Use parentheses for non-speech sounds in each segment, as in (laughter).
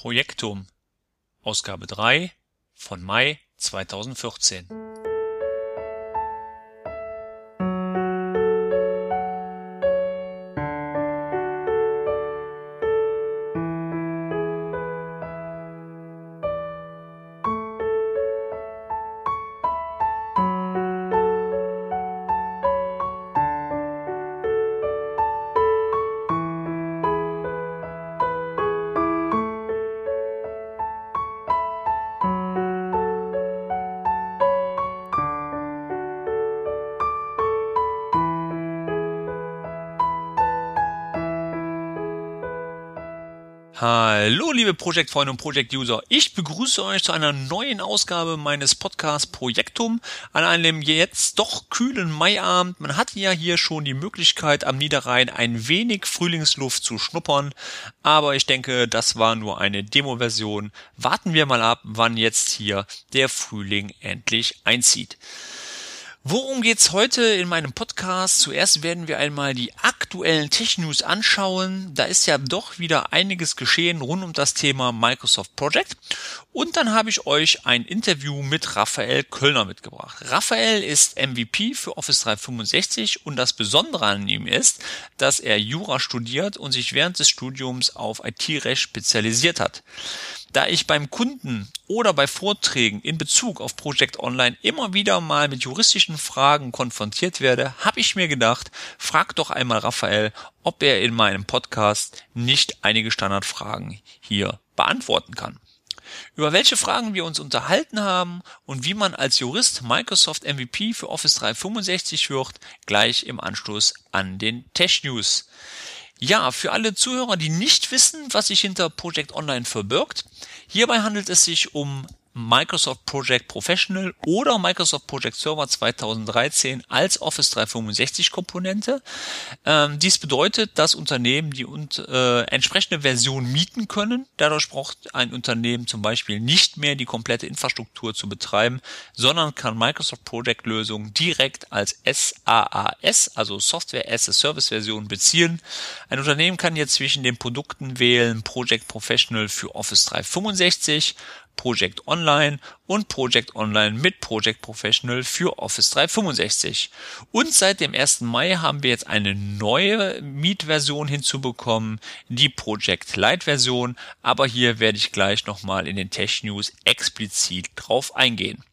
Projektum. Ausgabe 3 von Mai 2014 Hallo, liebe Projektfreunde und Projektuser. Ich begrüße euch zu einer neuen Ausgabe meines Podcasts Projektum an einem jetzt doch kühlen Maiabend. Man hatte ja hier schon die Möglichkeit, am Niederrhein ein wenig Frühlingsluft zu schnuppern. Aber ich denke, das war nur eine Demo-Version. Warten wir mal ab, wann jetzt hier der Frühling endlich einzieht. Worum geht's heute in meinem Podcast? Zuerst werden wir einmal die aktuellen Tech-News anschauen. Da ist ja doch wieder einiges geschehen rund um das Thema Microsoft Project. Und dann habe ich euch ein Interview mit Raphael Kölner mitgebracht. Raphael ist MVP für Office 365 und das Besondere an ihm ist, dass er Jura studiert und sich während des Studiums auf IT-Recht spezialisiert hat. Da ich beim Kunden oder bei Vorträgen in Bezug auf Project Online immer wieder mal mit juristischen Fragen konfrontiert werde, habe ich mir gedacht, frag doch einmal Raphael, ob er in meinem Podcast nicht einige Standardfragen hier beantworten kann. Über welche Fragen wir uns unterhalten haben und wie man als Jurist Microsoft MVP für Office 365 wird, gleich im Anschluss an den Tech News. Ja, für alle Zuhörer, die nicht wissen, was sich hinter Project Online verbirgt, hierbei handelt es sich um Microsoft Project Professional oder Microsoft Project Server 2013 als Office 365 Komponente. Ähm, dies bedeutet, dass Unternehmen die und, äh, entsprechende Version mieten können. Dadurch braucht ein Unternehmen zum Beispiel nicht mehr die komplette Infrastruktur zu betreiben, sondern kann Microsoft Project Lösungen direkt als SaaS, also Software as a Service Version beziehen. Ein Unternehmen kann jetzt zwischen den Produkten wählen Project Professional für Office 365, Project Online und Project Online mit Project Professional für Office 365. Und seit dem 1. Mai haben wir jetzt eine neue Mietversion hinzubekommen, die Project Lite Version, aber hier werde ich gleich nochmal in den Tech News explizit drauf eingehen.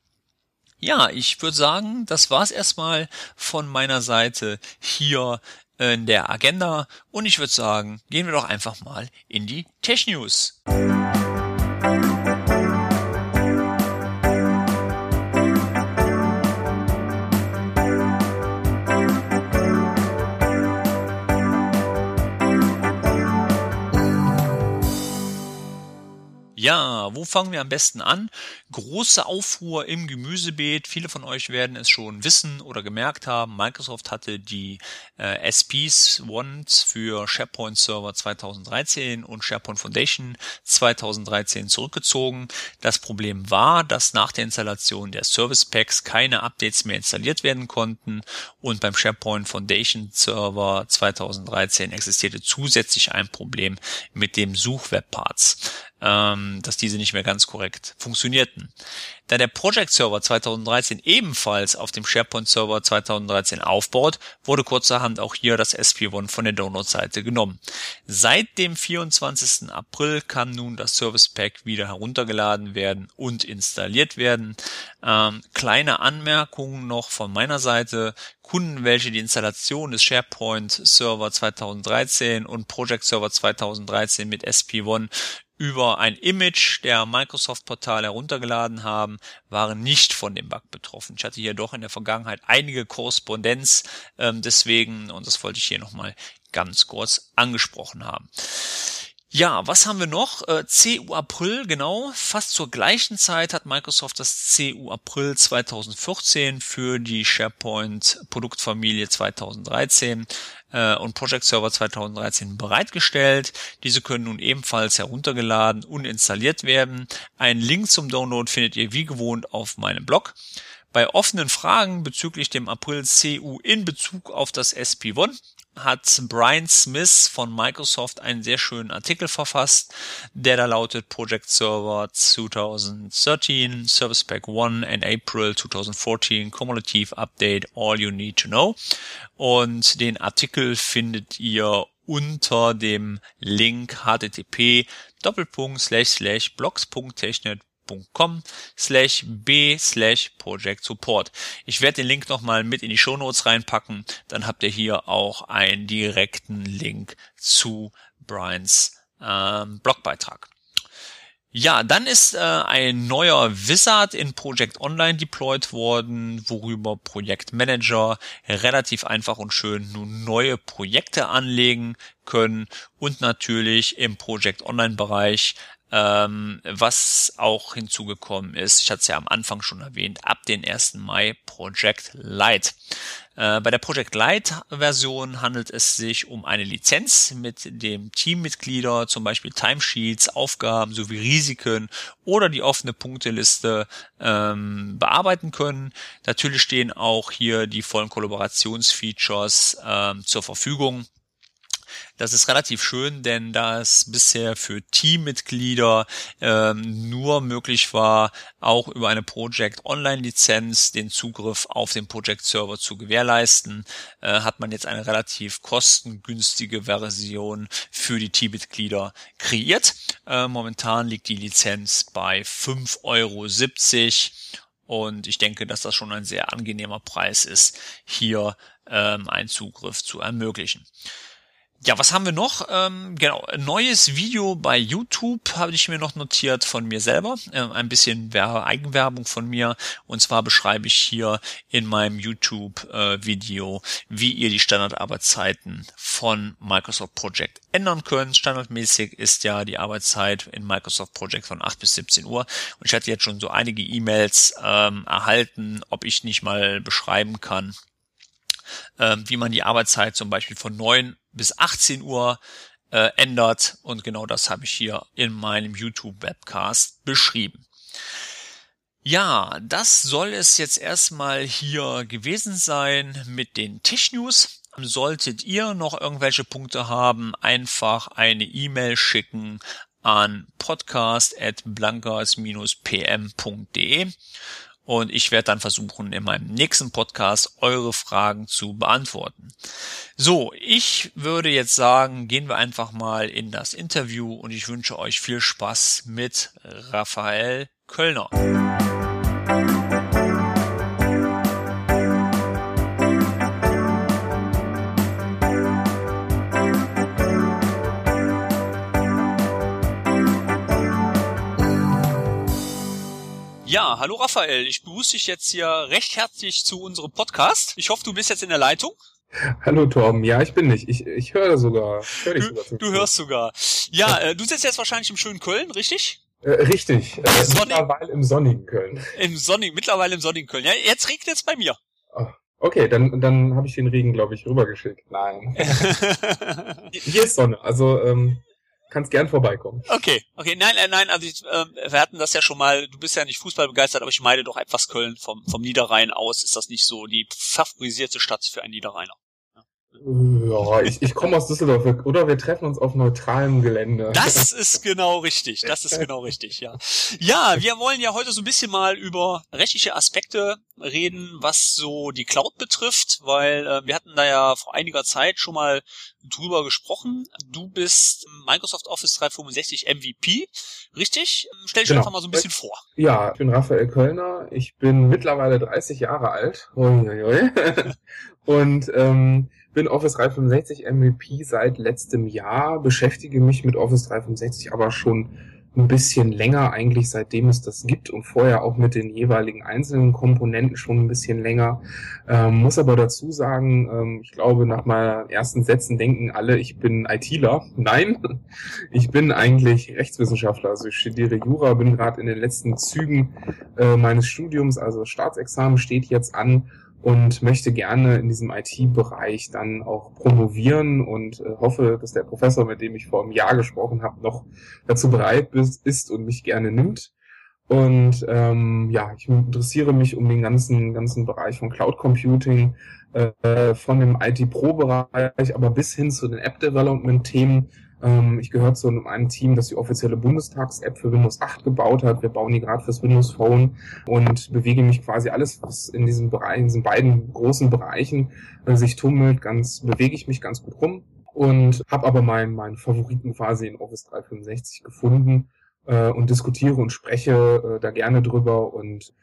Ja, ich würde sagen, das war's erstmal von meiner Seite hier in der Agenda und ich würde sagen, gehen wir doch einfach mal in die Tech News. bien Wo fangen wir am besten an? Große Aufruhr im Gemüsebeet. Viele von euch werden es schon wissen oder gemerkt haben. Microsoft hatte die äh, SPs Ones für SharePoint Server 2013 und SharePoint Foundation 2013 zurückgezogen. Das Problem war, dass nach der Installation der Service Packs keine Updates mehr installiert werden konnten und beim SharePoint Foundation Server 2013 existierte zusätzlich ein Problem mit dem Suchwebparts ähm, dass diese nicht mehr ganz korrekt funktionierten. Da der Project Server 2013 ebenfalls auf dem SharePoint Server 2013 aufbaut, wurde kurzerhand auch hier das SP1 von der Download-Seite genommen. Seit dem 24. April kann nun das Service Pack wieder heruntergeladen werden und installiert werden. Ähm, kleine Anmerkungen noch von meiner Seite. Kunden, welche die Installation des SharePoint Server 2013 und Project Server 2013 mit SP1 über ein Image der Microsoft-Portal heruntergeladen haben, waren nicht von dem Bug betroffen. Ich hatte hier doch in der Vergangenheit einige Korrespondenz ähm, deswegen, und das wollte ich hier nochmal ganz kurz angesprochen haben. Ja, was haben wir noch? Äh, CU April, genau. Fast zur gleichen Zeit hat Microsoft das CU April 2014 für die SharePoint Produktfamilie 2013 äh, und Project Server 2013 bereitgestellt. Diese können nun ebenfalls heruntergeladen und installiert werden. Einen Link zum Download findet ihr wie gewohnt auf meinem Blog. Bei offenen Fragen bezüglich dem April CU in Bezug auf das SP1 hat Brian Smith von Microsoft einen sehr schönen Artikel verfasst, der da lautet Project Server 2013, Service Pack 1 in April 2014, Cumulative Update, All You Need to Know. Und den Artikel findet ihr unter dem Link http blogs.technet com slash b slash project support. Ich werde den Link nochmal mit in die Show Notes reinpacken. Dann habt ihr hier auch einen direkten Link zu Brians ähm, Blogbeitrag. Ja, dann ist äh, ein neuer Wizard in Project Online deployed worden, worüber Projektmanager relativ einfach und schön nun neue Projekte anlegen können und natürlich im Project Online Bereich ähm, was auch hinzugekommen ist, ich hatte es ja am Anfang schon erwähnt, ab den 1. Mai Project Lite. Äh, bei der Project Lite Version handelt es sich um eine Lizenz, mit dem Teammitglieder zum Beispiel Timesheets, Aufgaben sowie Risiken oder die offene Punkteliste ähm, bearbeiten können. Natürlich stehen auch hier die vollen Kollaborationsfeatures ähm, zur Verfügung. Das ist relativ schön, denn da es bisher für Teammitglieder ähm, nur möglich war, auch über eine Project Online Lizenz den Zugriff auf den Project Server zu gewährleisten, äh, hat man jetzt eine relativ kostengünstige Version für die Teammitglieder kreiert. Äh, momentan liegt die Lizenz bei 5,70 Euro. Und ich denke, dass das schon ein sehr angenehmer Preis ist, hier ähm, einen Zugriff zu ermöglichen. Ja, was haben wir noch? Ähm, genau, neues Video bei YouTube habe ich mir noch notiert von mir selber. Äh, ein bisschen Eigenwerbung von mir. Und zwar beschreibe ich hier in meinem YouTube-Video, äh, wie ihr die Standardarbeitszeiten von Microsoft Project ändern könnt. Standardmäßig ist ja die Arbeitszeit in Microsoft Project von 8 bis 17 Uhr. Und ich hatte jetzt schon so einige E-Mails ähm, erhalten, ob ich nicht mal beschreiben kann, ähm, wie man die Arbeitszeit zum Beispiel von 9 bis 18 Uhr äh, ändert. Und genau das habe ich hier in meinem YouTube-Webcast beschrieben. Ja, das soll es jetzt erstmal hier gewesen sein mit den Tischnews. Solltet ihr noch irgendwelche Punkte haben, einfach eine E-Mail schicken an podcast.blankers-pm.de und ich werde dann versuchen, in meinem nächsten Podcast eure Fragen zu beantworten. So, ich würde jetzt sagen, gehen wir einfach mal in das Interview und ich wünsche euch viel Spaß mit Raphael Kölner. Hallo Raphael, ich begrüße dich jetzt hier recht herzlich zu unserem Podcast. Ich hoffe, du bist jetzt in der Leitung. Hallo Torben, ja, ich bin nicht. Ich, ich höre sogar. Hör dich du, sogar du hörst sogar. Ja, äh, du sitzt jetzt wahrscheinlich im schönen Köln, richtig? Äh, richtig. Äh, mittlerweile im sonnigen Köln. Im sonnigen, mittlerweile im sonnigen Köln. Ja, jetzt regnet es bei mir. Oh, okay, dann, dann habe ich den Regen, glaube ich, rübergeschickt. Nein. (laughs) Hier ist Sonne, also ähm, kannst gern vorbeikommen. Okay, okay, nein, nein, nein, also ich, äh, wir hatten das ja schon mal, du bist ja nicht Fußball begeistert, aber ich meine doch etwas Köln vom, vom Niederrhein aus, ist das nicht so die favorisierte Stadt für einen Niederrheiner? Ja, ich, ich komme aus Düsseldorf, oder wir treffen uns auf neutralem Gelände. Das ist genau richtig, das ist genau richtig, ja. Ja, wir wollen ja heute so ein bisschen mal über rechtliche Aspekte reden, was so die Cloud betrifft, weil äh, wir hatten da ja vor einiger Zeit schon mal drüber gesprochen. Du bist Microsoft Office 365 MVP, richtig? Stell dich genau. einfach mal so ein bisschen vor. Ja, ich bin Raphael Kölner, ich bin mittlerweile 30 Jahre alt. Uiuiui. (laughs) Und ähm, bin Office 365 MVP seit letztem Jahr, beschäftige mich mit Office 365 aber schon ein bisschen länger, eigentlich seitdem es das gibt und vorher auch mit den jeweiligen einzelnen Komponenten schon ein bisschen länger. Ähm, muss aber dazu sagen, ähm, ich glaube, nach meinen ersten Sätzen denken alle, ich bin ITler. (laughs) Nein, ich bin eigentlich Rechtswissenschaftler. Also ich studiere Jura, bin gerade in den letzten Zügen äh, meines Studiums, also Staatsexamen steht jetzt an und möchte gerne in diesem IT-Bereich dann auch promovieren und äh, hoffe, dass der Professor, mit dem ich vor einem Jahr gesprochen habe, noch dazu bereit ist und mich gerne nimmt. Und ähm, ja, ich interessiere mich um den ganzen, ganzen Bereich von Cloud Computing, äh, von dem IT-Pro-Bereich, aber bis hin zu den App-Development-Themen. Ähm, ich gehöre zu einem Team, das die offizielle Bundestags-App für Windows 8 gebaut hat. Wir bauen die gerade fürs Windows Phone und bewege mich quasi alles, was in diesem Bereich, in diesen beiden großen Bereichen äh, sich tummelt, ganz, bewege ich mich ganz gut rum und habe aber meinen, meinen Favoriten quasi in Office 365 gefunden äh, und diskutiere und spreche äh, da gerne drüber und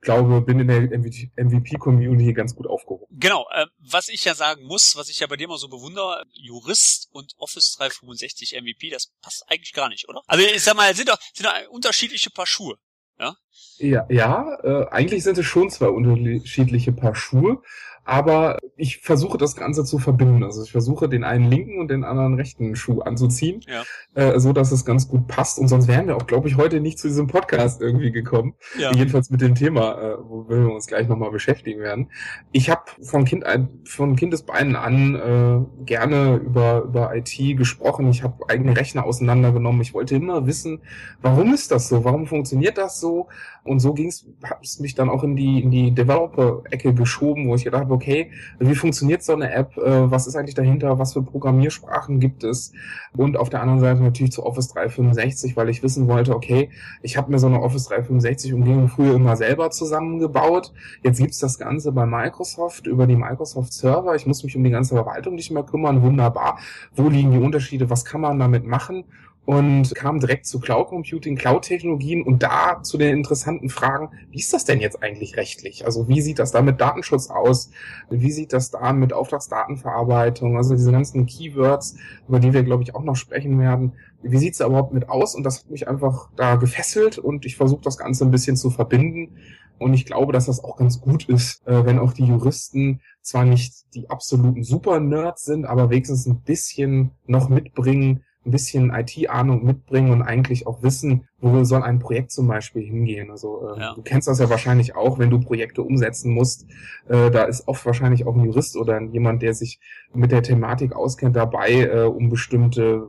glaube, bin in der MVP-Community ganz gut aufgehoben. Genau, äh, was ich ja sagen muss, was ich ja bei dir immer so bewundere, Jurist und Office 365 MVP, das passt eigentlich gar nicht, oder? Also ich sag mal, sind doch, sind doch unterschiedliche Paar Schuhe. Ja, ja, ja äh, eigentlich sind es schon zwei unterschiedliche Paar Schuhe, aber ich versuche das Ganze zu verbinden. Also ich versuche den einen linken und den anderen rechten Schuh anzuziehen, ja. äh, so dass es ganz gut passt. Und sonst wären wir auch, glaube ich, heute nicht zu diesem Podcast irgendwie gekommen. Ja. Jedenfalls mit dem Thema, äh, wo wir uns gleich nochmal beschäftigen werden. Ich habe von Kind von Kindesbeinen an äh, gerne über über IT gesprochen. Ich habe eigene Rechner auseinandergenommen. Ich wollte immer wissen, warum ist das so? Warum funktioniert das so? Und so ging es, hat es mich dann auch in die in die Developer-Ecke geschoben, wo ich gedacht habe, okay, wie funktioniert so eine App? Äh, was ist eigentlich dahinter? Was für Programmiersprachen gibt es? Und auf der anderen Seite natürlich zu Office 365, weil ich wissen wollte, okay, ich habe mir so eine Office 365 Umgebung früher immer selber zusammengebaut. Jetzt gibt's das Ganze bei Microsoft über die Microsoft Server. Ich muss mich um die ganze Verwaltung nicht mehr kümmern. Wunderbar. Wo liegen die Unterschiede? Was kann man damit machen? Und kam direkt zu Cloud Computing, Cloud-Technologien und da zu den interessanten Fragen, wie ist das denn jetzt eigentlich rechtlich? Also wie sieht das da mit Datenschutz aus? Wie sieht das da mit Auftragsdatenverarbeitung? Also diese ganzen Keywords, über die wir, glaube ich, auch noch sprechen werden. Wie sieht's da überhaupt mit aus? Und das hat mich einfach da gefesselt und ich versuche das Ganze ein bisschen zu verbinden. Und ich glaube, dass das auch ganz gut ist, äh, wenn auch die Juristen zwar nicht die absoluten Super-Nerds sind, aber wenigstens ein bisschen noch mitbringen, ein bisschen IT-Ahnung mitbringen und eigentlich auch wissen, wo soll ein Projekt zum Beispiel hingehen. Also äh, ja. du kennst das ja wahrscheinlich auch, wenn du Projekte umsetzen musst. Äh, da ist oft wahrscheinlich auch ein Jurist oder jemand, der sich mit der Thematik auskennt, dabei, äh, um bestimmte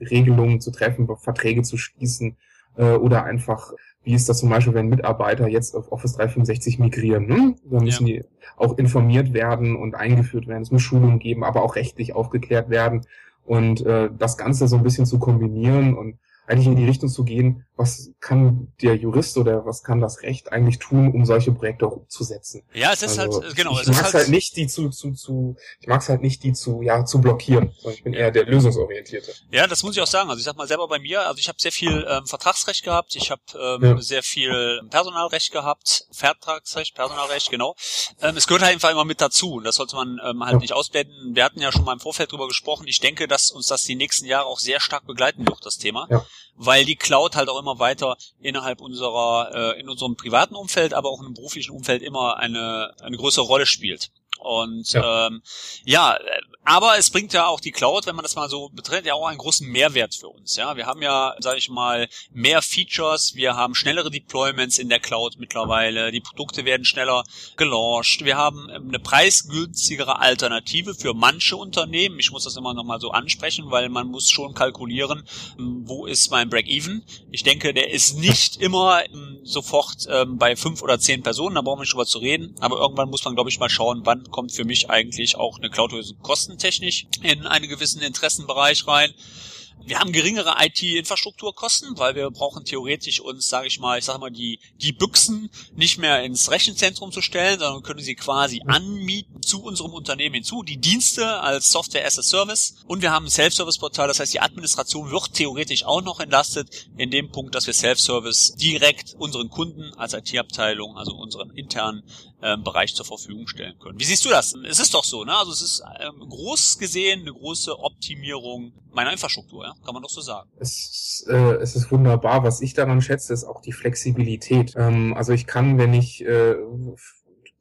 äh, Regelungen zu treffen, Verträge zu schließen äh, oder einfach wie ist das zum Beispiel, wenn Mitarbeiter jetzt auf Office 365 migrieren? Hm? Dann müssen ja. die auch informiert werden und eingeführt werden. Es muss Schulungen geben, aber auch rechtlich aufgeklärt werden und äh, das Ganze so ein bisschen zu kombinieren und eigentlich in die Richtung zu gehen, was kann der Jurist oder was kann das Recht eigentlich tun, um solche Projekte auch umzusetzen. Ja, es ist also, halt, genau. Ich mag es halt, halt nicht, die zu, zu, zu, ich mag es halt nicht, die zu, ja, zu blockieren. Ich bin eher der Lösungsorientierte. Ja, das muss ich auch sagen. Also ich sag mal selber bei mir, also ich habe sehr viel ähm, Vertragsrecht gehabt, ich habe ähm, ja. sehr viel Personalrecht gehabt, Vertragsrecht, Personalrecht, genau. Ähm, es gehört halt einfach immer mit dazu und das sollte man ähm, halt ja. nicht ausblenden. Wir hatten ja schon mal im Vorfeld drüber gesprochen. Ich denke, dass uns das die nächsten Jahre auch sehr stark begleiten wird, das Thema. Ja weil die Cloud halt auch immer weiter innerhalb unserer, äh, in unserem privaten Umfeld, aber auch im beruflichen Umfeld immer eine, eine größere Rolle spielt. Und ja. Ähm, ja, aber es bringt ja auch die Cloud, wenn man das mal so betrachtet, ja auch einen großen Mehrwert für uns. Ja, wir haben ja, sage ich mal, mehr Features, wir haben schnellere Deployments in der Cloud mittlerweile, die Produkte werden schneller gelauncht, wir haben eine preisgünstigere Alternative für manche Unternehmen. Ich muss das immer noch mal so ansprechen, weil man muss schon kalkulieren, wo ist mein Break-Even. Ich denke, der ist nicht (laughs) immer ähm, sofort ähm, bei fünf oder zehn Personen, da brauchen wir nicht drüber zu reden, aber irgendwann muss man, glaube ich, mal schauen, wann kommt für mich eigentlich auch eine Cloud-Lösung kostentechnisch in einen gewissen Interessenbereich rein. Wir haben geringere IT-Infrastrukturkosten, weil wir brauchen theoretisch uns, sage ich mal, ich sage mal die die Büchsen nicht mehr ins Rechenzentrum zu stellen, sondern können sie quasi anmieten zu unserem Unternehmen hinzu, die Dienste als Software as a Service und wir haben ein Self-Service-Portal, das heißt die Administration wird theoretisch auch noch entlastet in dem Punkt, dass wir Self-Service direkt unseren Kunden als IT-Abteilung, also unseren internen ähm, Bereich zur Verfügung stellen können. Wie siehst du das? Es ist doch so, ne? Also es ist ähm, groß gesehen eine große Optimierung meiner Infrastruktur, ja? kann man doch so sagen. Es, äh, es ist wunderbar. Was ich daran schätze, ist auch die Flexibilität. Ähm, also ich kann, wenn ich äh,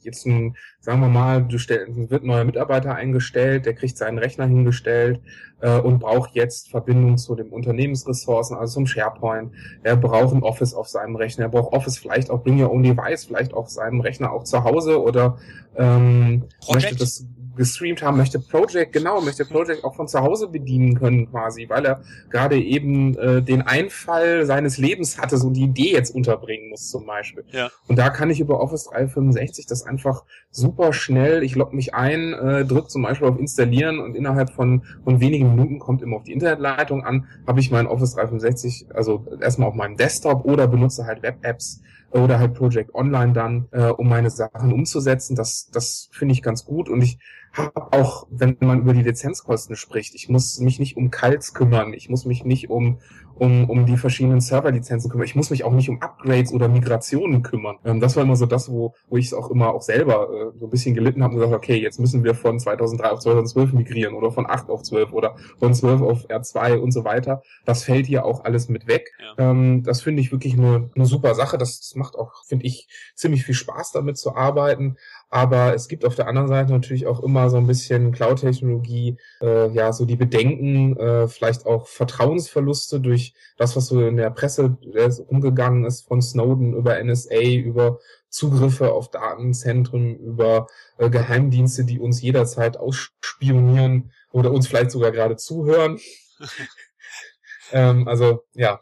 jetzt ein, sagen wir mal, du stell, wird ein neuer Mitarbeiter eingestellt, der kriegt seinen Rechner hingestellt äh, und braucht jetzt Verbindung zu den Unternehmensressourcen, also zum SharePoint. Er braucht ein Office auf seinem Rechner, er braucht Office vielleicht auch Bring Your Own Device, vielleicht auf seinem Rechner auch zu Hause oder ähm, möchte das gestreamt haben, möchte Project, genau, möchte Project auch von zu Hause bedienen können quasi, weil er gerade eben äh, den Einfall seines Lebens hatte, so die Idee jetzt unterbringen muss zum Beispiel. Ja. Und da kann ich über Office 365 das einfach super schnell, ich logge mich ein, äh, drücke zum Beispiel auf Installieren und innerhalb von, von wenigen Minuten kommt immer auf die Internetleitung an, habe ich mein Office 365, also erstmal auf meinem Desktop oder benutze halt Web-Apps oder halt Project Online dann, äh, um meine Sachen umzusetzen. Das, das finde ich ganz gut und ich habe auch, wenn man über die Lizenzkosten spricht, ich muss mich nicht um Kals kümmern, ich muss mich nicht um um, um die verschiedenen Serverlizenzen kümmern. Ich muss mich auch nicht um Upgrades oder Migrationen kümmern. Ähm, das war immer so das, wo, wo ich es auch immer auch selber äh, so ein bisschen gelitten habe und gesagt, okay, jetzt müssen wir von 2003 auf 2012 migrieren oder von 8 auf 12 oder von 12 auf R2 und so weiter. Das fällt hier auch alles mit weg. Ja. Ähm, das finde ich wirklich eine, eine super Sache. Das, das macht auch, finde ich, ziemlich viel Spaß damit zu arbeiten. Aber es gibt auf der anderen Seite natürlich auch immer so ein bisschen Cloud-Technologie, äh, ja, so die Bedenken, äh, vielleicht auch Vertrauensverluste durch das, was so in der Presse umgegangen ist von Snowden über NSA, über Zugriffe auf Datenzentren, über äh, Geheimdienste, die uns jederzeit ausspionieren oder uns vielleicht sogar gerade zuhören. (laughs) ähm, also ja,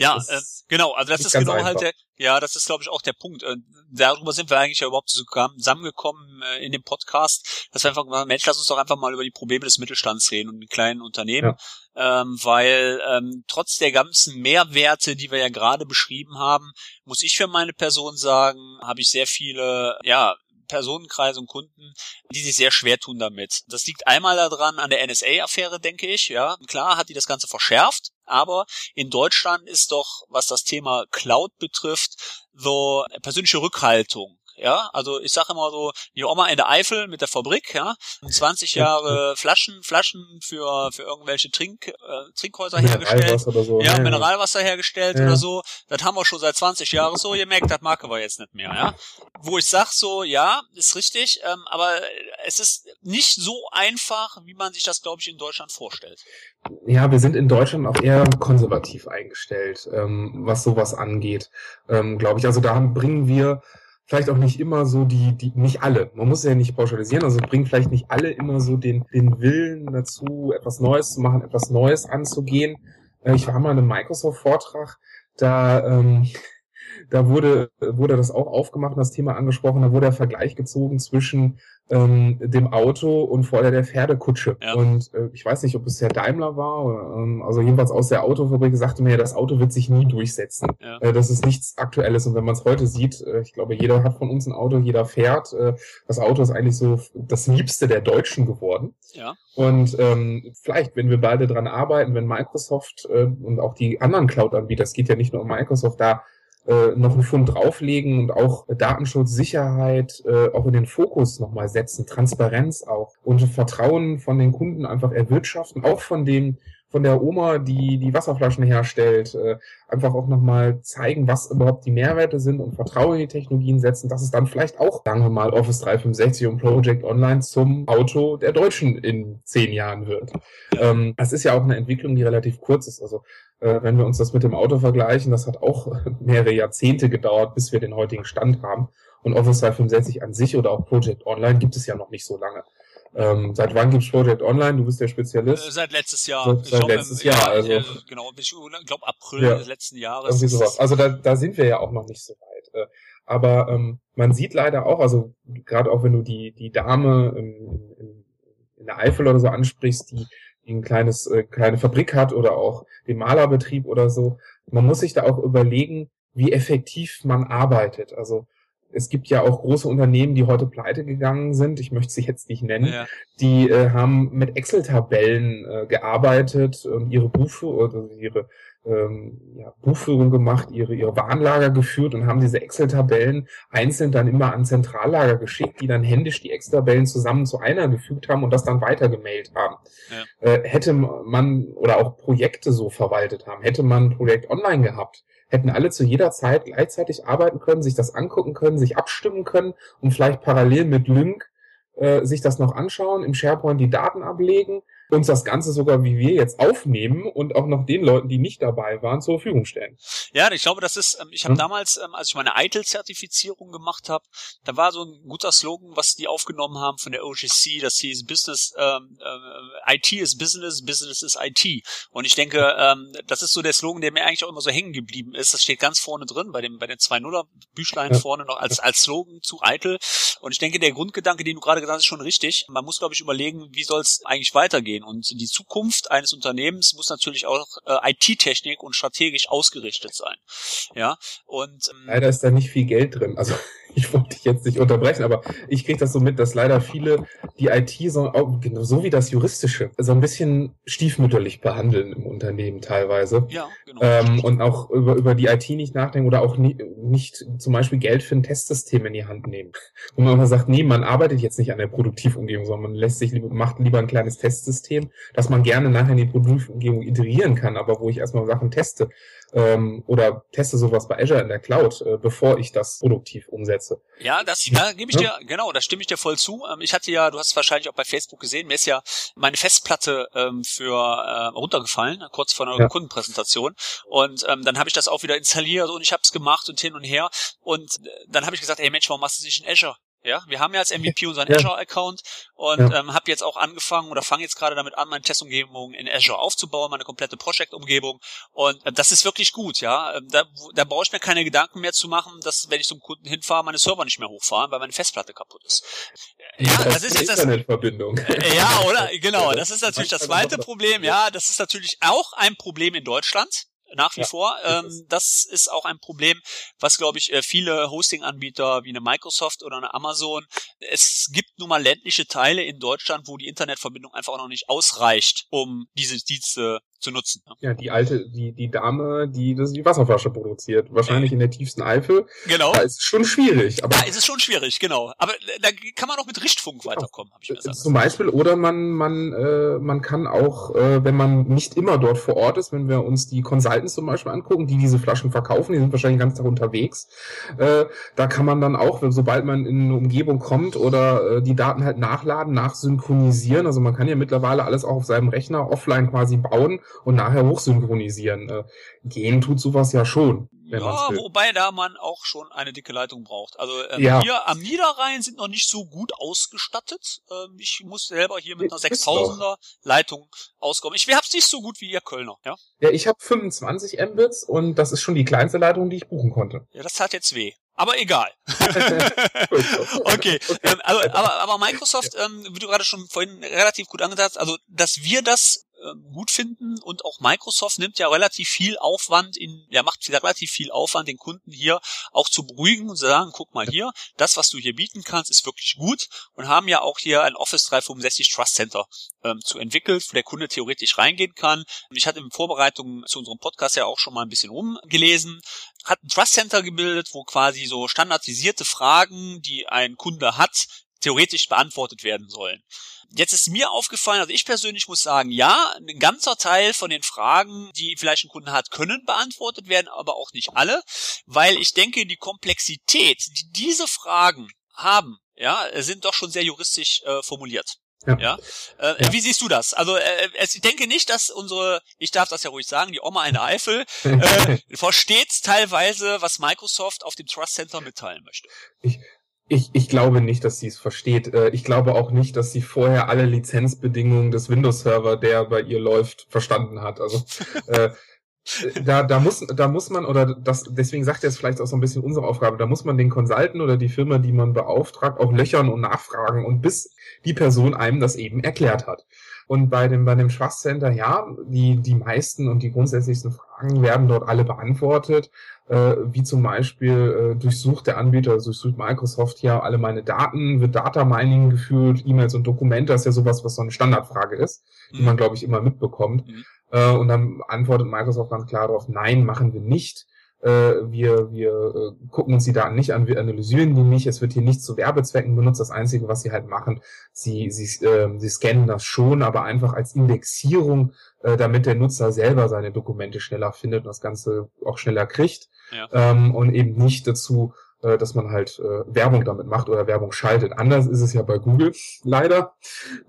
ja, äh, genau, also das ist genau einfach. halt der, ja, das ist glaube ich auch der Punkt. Äh, darüber sind wir eigentlich ja überhaupt zusammengekommen äh, in dem Podcast, dass wir einfach gesagt Mensch, lass uns doch einfach mal über die Probleme des Mittelstands reden und die kleinen Unternehmen, ja. ähm, weil ähm, trotz der ganzen Mehrwerte, die wir ja gerade beschrieben haben, muss ich für meine Person sagen, habe ich sehr viele, ja, Personenkreise und Kunden, die sich sehr schwer tun damit. Das liegt einmal daran an der NSA-Affäre, denke ich. Ja, klar hat die das Ganze verschärft, aber in Deutschland ist doch, was das Thema Cloud betrifft, so persönliche Rückhaltung ja, also ich sage immer so, die Oma in der Eifel mit der Fabrik, ja, 20 Jahre Flaschen, Flaschen für für irgendwelche Trink äh, Trinkhäuser hergestellt, oder so. ja, ja, Mineralwasser hergestellt ja. oder so. Das haben wir schon seit 20 Jahren so. Ihr merkt, das mag wir jetzt nicht mehr, ja. Wo ich sag so, ja, ist richtig, ähm, aber es ist nicht so einfach, wie man sich das, glaube ich, in Deutschland vorstellt. Ja, wir sind in Deutschland auch eher konservativ eingestellt, ähm, was sowas angeht, ähm, glaube ich. Also da bringen wir vielleicht auch nicht immer so die, die, nicht alle, man muss ja nicht pauschalisieren, also bringen vielleicht nicht alle immer so den, den Willen dazu, etwas Neues zu machen, etwas Neues anzugehen. Äh, ich war mal in einem Microsoft-Vortrag, da, ähm, da wurde, wurde das auch aufgemacht das Thema angesprochen, da wurde der Vergleich gezogen zwischen ähm, dem Auto und vorher der Pferdekutsche. Ja. Und äh, ich weiß nicht, ob es der Daimler war, oder, ähm, also jedenfalls aus der Autofabrik sagte mir, das Auto wird sich nie durchsetzen. Ja. Äh, das ist nichts Aktuelles. Und wenn man es heute sieht, äh, ich glaube, jeder hat von uns ein Auto, jeder fährt. Äh, das Auto ist eigentlich so das Liebste der Deutschen geworden. Ja. Und ähm, vielleicht, wenn wir beide dran arbeiten, wenn Microsoft äh, und auch die anderen Cloud-Anbieter, es geht ja nicht nur um Microsoft, da äh, noch einen Fund drauflegen und auch Datenschutz, Sicherheit äh, auch in den Fokus nochmal setzen, Transparenz auch und Vertrauen von den Kunden einfach erwirtschaften, auch von dem von der Oma, die die Wasserflaschen herstellt, äh, einfach auch nochmal zeigen, was überhaupt die Mehrwerte sind und Vertrauen in die Technologien setzen, dass es dann vielleicht auch, sagen wir mal, Office 365 und Project Online zum Auto der Deutschen in zehn Jahren wird. Ähm, das ist ja auch eine Entwicklung, die relativ kurz ist. Also äh, wenn wir uns das mit dem Auto vergleichen, das hat auch (laughs) mehrere Jahrzehnte gedauert, bis wir den heutigen Stand haben. Und Office 365 an sich oder auch Project Online gibt es ja noch nicht so lange. Ähm, seit wann gibt's Project Online? Du bist der Spezialist. Äh, seit letztes Jahr. Seit, seit letztes Jahr, ja, also. genau, ich glaube April ja, des letzten Jahres. Irgendwie sowas. Also da, da sind wir ja auch noch nicht so weit. Äh, aber ähm, man sieht leider auch, also gerade auch wenn du die, die Dame im, im, in der Eifel oder so ansprichst, die, die ein kleines, äh, kleine Fabrik hat oder auch den Malerbetrieb oder so, man muss sich da auch überlegen, wie effektiv man arbeitet. Also es gibt ja auch große Unternehmen, die heute pleite gegangen sind, ich möchte sie jetzt nicht nennen, ja. die äh, haben mit Excel-Tabellen äh, gearbeitet und ihre Buche oder ihre ähm, ja, Buchführung gemacht, ihre, ihre Warenlager geführt und haben diese Excel-Tabellen einzeln dann immer an Zentrallager geschickt, die dann händisch die Excel-Tabellen zusammen zu einer gefügt haben und das dann weitergemailt haben. Ja. Äh, hätte man oder auch Projekte so verwaltet haben, hätte man ein Projekt online gehabt, hätten alle zu jeder Zeit gleichzeitig arbeiten können, sich das angucken können, sich abstimmen können und vielleicht parallel mit Lync äh, sich das noch anschauen, im SharePoint die Daten ablegen, uns das Ganze sogar, wie wir jetzt aufnehmen und auch noch den Leuten, die nicht dabei waren, zur Verfügung stellen. Ja, ich glaube, das ist, ähm, ich habe hm? damals, ähm, als ich meine ITIL-Zertifizierung gemacht habe, da war so ein guter Slogan, was die aufgenommen haben von der OGC, das hieß Business, ähm, äh, IT is Business, Business is IT. Und ich denke, ähm, das ist so der Slogan, der mir eigentlich auch immer so hängen geblieben ist. Das steht ganz vorne drin, bei dem, bei den 2.0er Büchlein ja. vorne noch als, als Slogan zu ITIL. Und ich denke, der Grundgedanke, den du gerade gesagt hast, ist schon richtig. Man muss, glaube ich, überlegen, wie soll es eigentlich weitergehen. Und die Zukunft eines Unternehmens muss natürlich auch äh, IT-Technik und strategisch ausgerichtet sein. Ja, und ähm, leider ist da nicht viel Geld drin. Also (laughs) ich wollte dich jetzt nicht unterbrechen, aber ich kriege das so mit, dass leider viele die IT so, so wie das Juristische so ein bisschen stiefmütterlich behandeln im Unternehmen teilweise. Ja, genau. Ähm, und auch über, über die IT nicht nachdenken oder auch nie, nicht zum Beispiel Geld für ein Testsystem in die Hand nehmen. (laughs) Wo man immer sagt, nee, man arbeitet jetzt nicht an der Produktivumgebung, sondern man lässt sich macht lieber ein kleines Testsystem, dass man gerne nachher in die Produktivumgebung iterieren kann, aber wo ich erstmal Sachen teste ähm, oder teste sowas bei Azure in der Cloud, äh, bevor ich das produktiv umsetze. Ja, das da gebe ich dir, genau, da stimme ich dir voll zu. Ähm, ich hatte ja, du hast es wahrscheinlich auch bei Facebook gesehen, mir ist ja meine Festplatte ähm, für äh, runtergefallen, kurz vor einer ja. Kundenpräsentation. Und ähm, dann habe ich das auch wieder installiert und ich habe es gemacht und hin und her. Und äh, dann habe ich gesagt, ey Mensch, warum machst du nicht in Azure? Ja, wir haben ja als MVP (laughs) unseren ja. Azure-Account und ja. ähm, habe jetzt auch angefangen oder fange jetzt gerade damit an, meine Testumgebung in Azure aufzubauen, meine komplette Project-Umgebung. Und äh, das ist wirklich gut, ja. Ähm, da, da brauche ich mir keine Gedanken mehr zu machen, dass wenn ich zum Kunden hinfahre, meine Server nicht mehr hochfahren, weil meine Festplatte kaputt ist. Ja, das, das ist jetzt das. Internetverbindung. Äh, (laughs) ja, oder? Genau. Das ist natürlich das zweite Problem. Ja, das ist natürlich auch ein Problem in Deutschland nach wie ja, vor. Ähm, das ist auch ein Problem, was, glaube ich, äh, viele Hosting-Anbieter wie eine Microsoft oder eine Amazon, es gibt nun mal ländliche Teile in Deutschland, wo die Internetverbindung einfach noch nicht ausreicht, um diese Dienste zu nutzen. Ne? Ja, die alte, die, die Dame, die das die Wasserflasche produziert, wahrscheinlich äh, in der tiefsten Eifel. Genau. Da ist es schon schwierig. Aber da ist es schon schwierig, genau. Aber da kann man auch mit Richtfunk weiterkommen, habe ich mir gesagt. Zum Beispiel, oder man, man, äh, man kann auch, äh, wenn man nicht immer dort vor Ort ist, wenn wir uns die Consultants zum Beispiel angucken, die diese Flaschen verkaufen, die sind wahrscheinlich ganzen Tag unterwegs. Äh, da kann man dann auch, sobald man in eine Umgebung kommt oder äh, die Daten halt nachladen, nachsynchronisieren. Also man kann ja mittlerweile alles auch auf seinem Rechner offline quasi bauen und nachher hochsynchronisieren. Äh, gehen tut sowas ja schon. Ja, wobei da man auch schon eine dicke Leitung braucht. Also ähm, ja. hier am Niederrhein sind noch nicht so gut ausgestattet. Ähm, ich muss selber hier mit einer 6000er Leitung auskommen. Ich hab's nicht so gut wie ihr Kölner, ja? Ja, ich habe 25 Mbits und das ist schon die kleinste Leitung, die ich buchen konnte. Ja, das hat jetzt weh. Aber egal. (laughs) (laughs) okay. Ähm, also, aber, aber Microsoft, ähm, wie du gerade schon vorhin relativ gut angesagt hast, also dass wir das gut finden und auch Microsoft nimmt ja relativ viel Aufwand in, ja macht relativ viel Aufwand, den Kunden hier auch zu beruhigen und zu sagen, guck mal hier, das, was du hier bieten kannst, ist wirklich gut und haben ja auch hier ein Office 365 Trust Center ähm, zu entwickelt, wo der Kunde theoretisch reingehen kann. Ich hatte in Vorbereitung zu unserem Podcast ja auch schon mal ein bisschen rumgelesen, hat ein Trust Center gebildet, wo quasi so standardisierte Fragen, die ein Kunde hat, theoretisch beantwortet werden sollen. Jetzt ist mir aufgefallen, also ich persönlich muss sagen, ja, ein ganzer Teil von den Fragen, die vielleicht ein Kunde hat, können beantwortet werden, aber auch nicht alle, weil ich denke, die Komplexität, die diese Fragen haben, ja, sind doch schon sehr juristisch äh, formuliert. Ja. ja? Äh, ja. Wie siehst du das? Also äh, ich denke nicht, dass unsere, ich darf das ja ruhig sagen, die Oma in der Eifel (laughs) äh, versteht teilweise, was Microsoft auf dem Trust Center mitteilen möchte. Ich, ich, ich glaube nicht, dass sie es versteht. Äh, ich glaube auch nicht, dass sie vorher alle Lizenzbedingungen des Windows-Server, der bei ihr läuft, verstanden hat. Also äh, da, da muss, da muss man, oder das, deswegen sagt er es vielleicht auch so ein bisschen unsere Aufgabe, da muss man den Consultant oder die Firma, die man beauftragt, auch löchern und nachfragen und bis die Person einem das eben erklärt hat. Und bei dem, bei dem Trust Center, ja, die, die meisten und die grundsätzlichsten Fragen werden dort alle beantwortet, äh, wie zum Beispiel äh, durchsucht der Anbieter, also durchsucht Microsoft ja alle meine Daten, wird Data Mining geführt, E-Mails und Dokumente, das ist ja sowas, was so eine Standardfrage ist, die mhm. man, glaube ich, immer mitbekommt. Mhm. Äh, und dann antwortet Microsoft ganz klar darauf, nein, machen wir nicht. Äh, wir wir äh, gucken uns die Daten nicht an, wir analysieren die nicht, es wird hier nicht zu Werbezwecken benutzt. Das Einzige, was sie halt machen, sie, sie, äh, sie scannen das schon, aber einfach als Indexierung, äh, damit der Nutzer selber seine Dokumente schneller findet und das Ganze auch schneller kriegt. Ja. Ähm, und eben nicht dazu, äh, dass man halt äh, Werbung damit macht oder Werbung schaltet. Anders ist es ja bei Google (laughs) leider.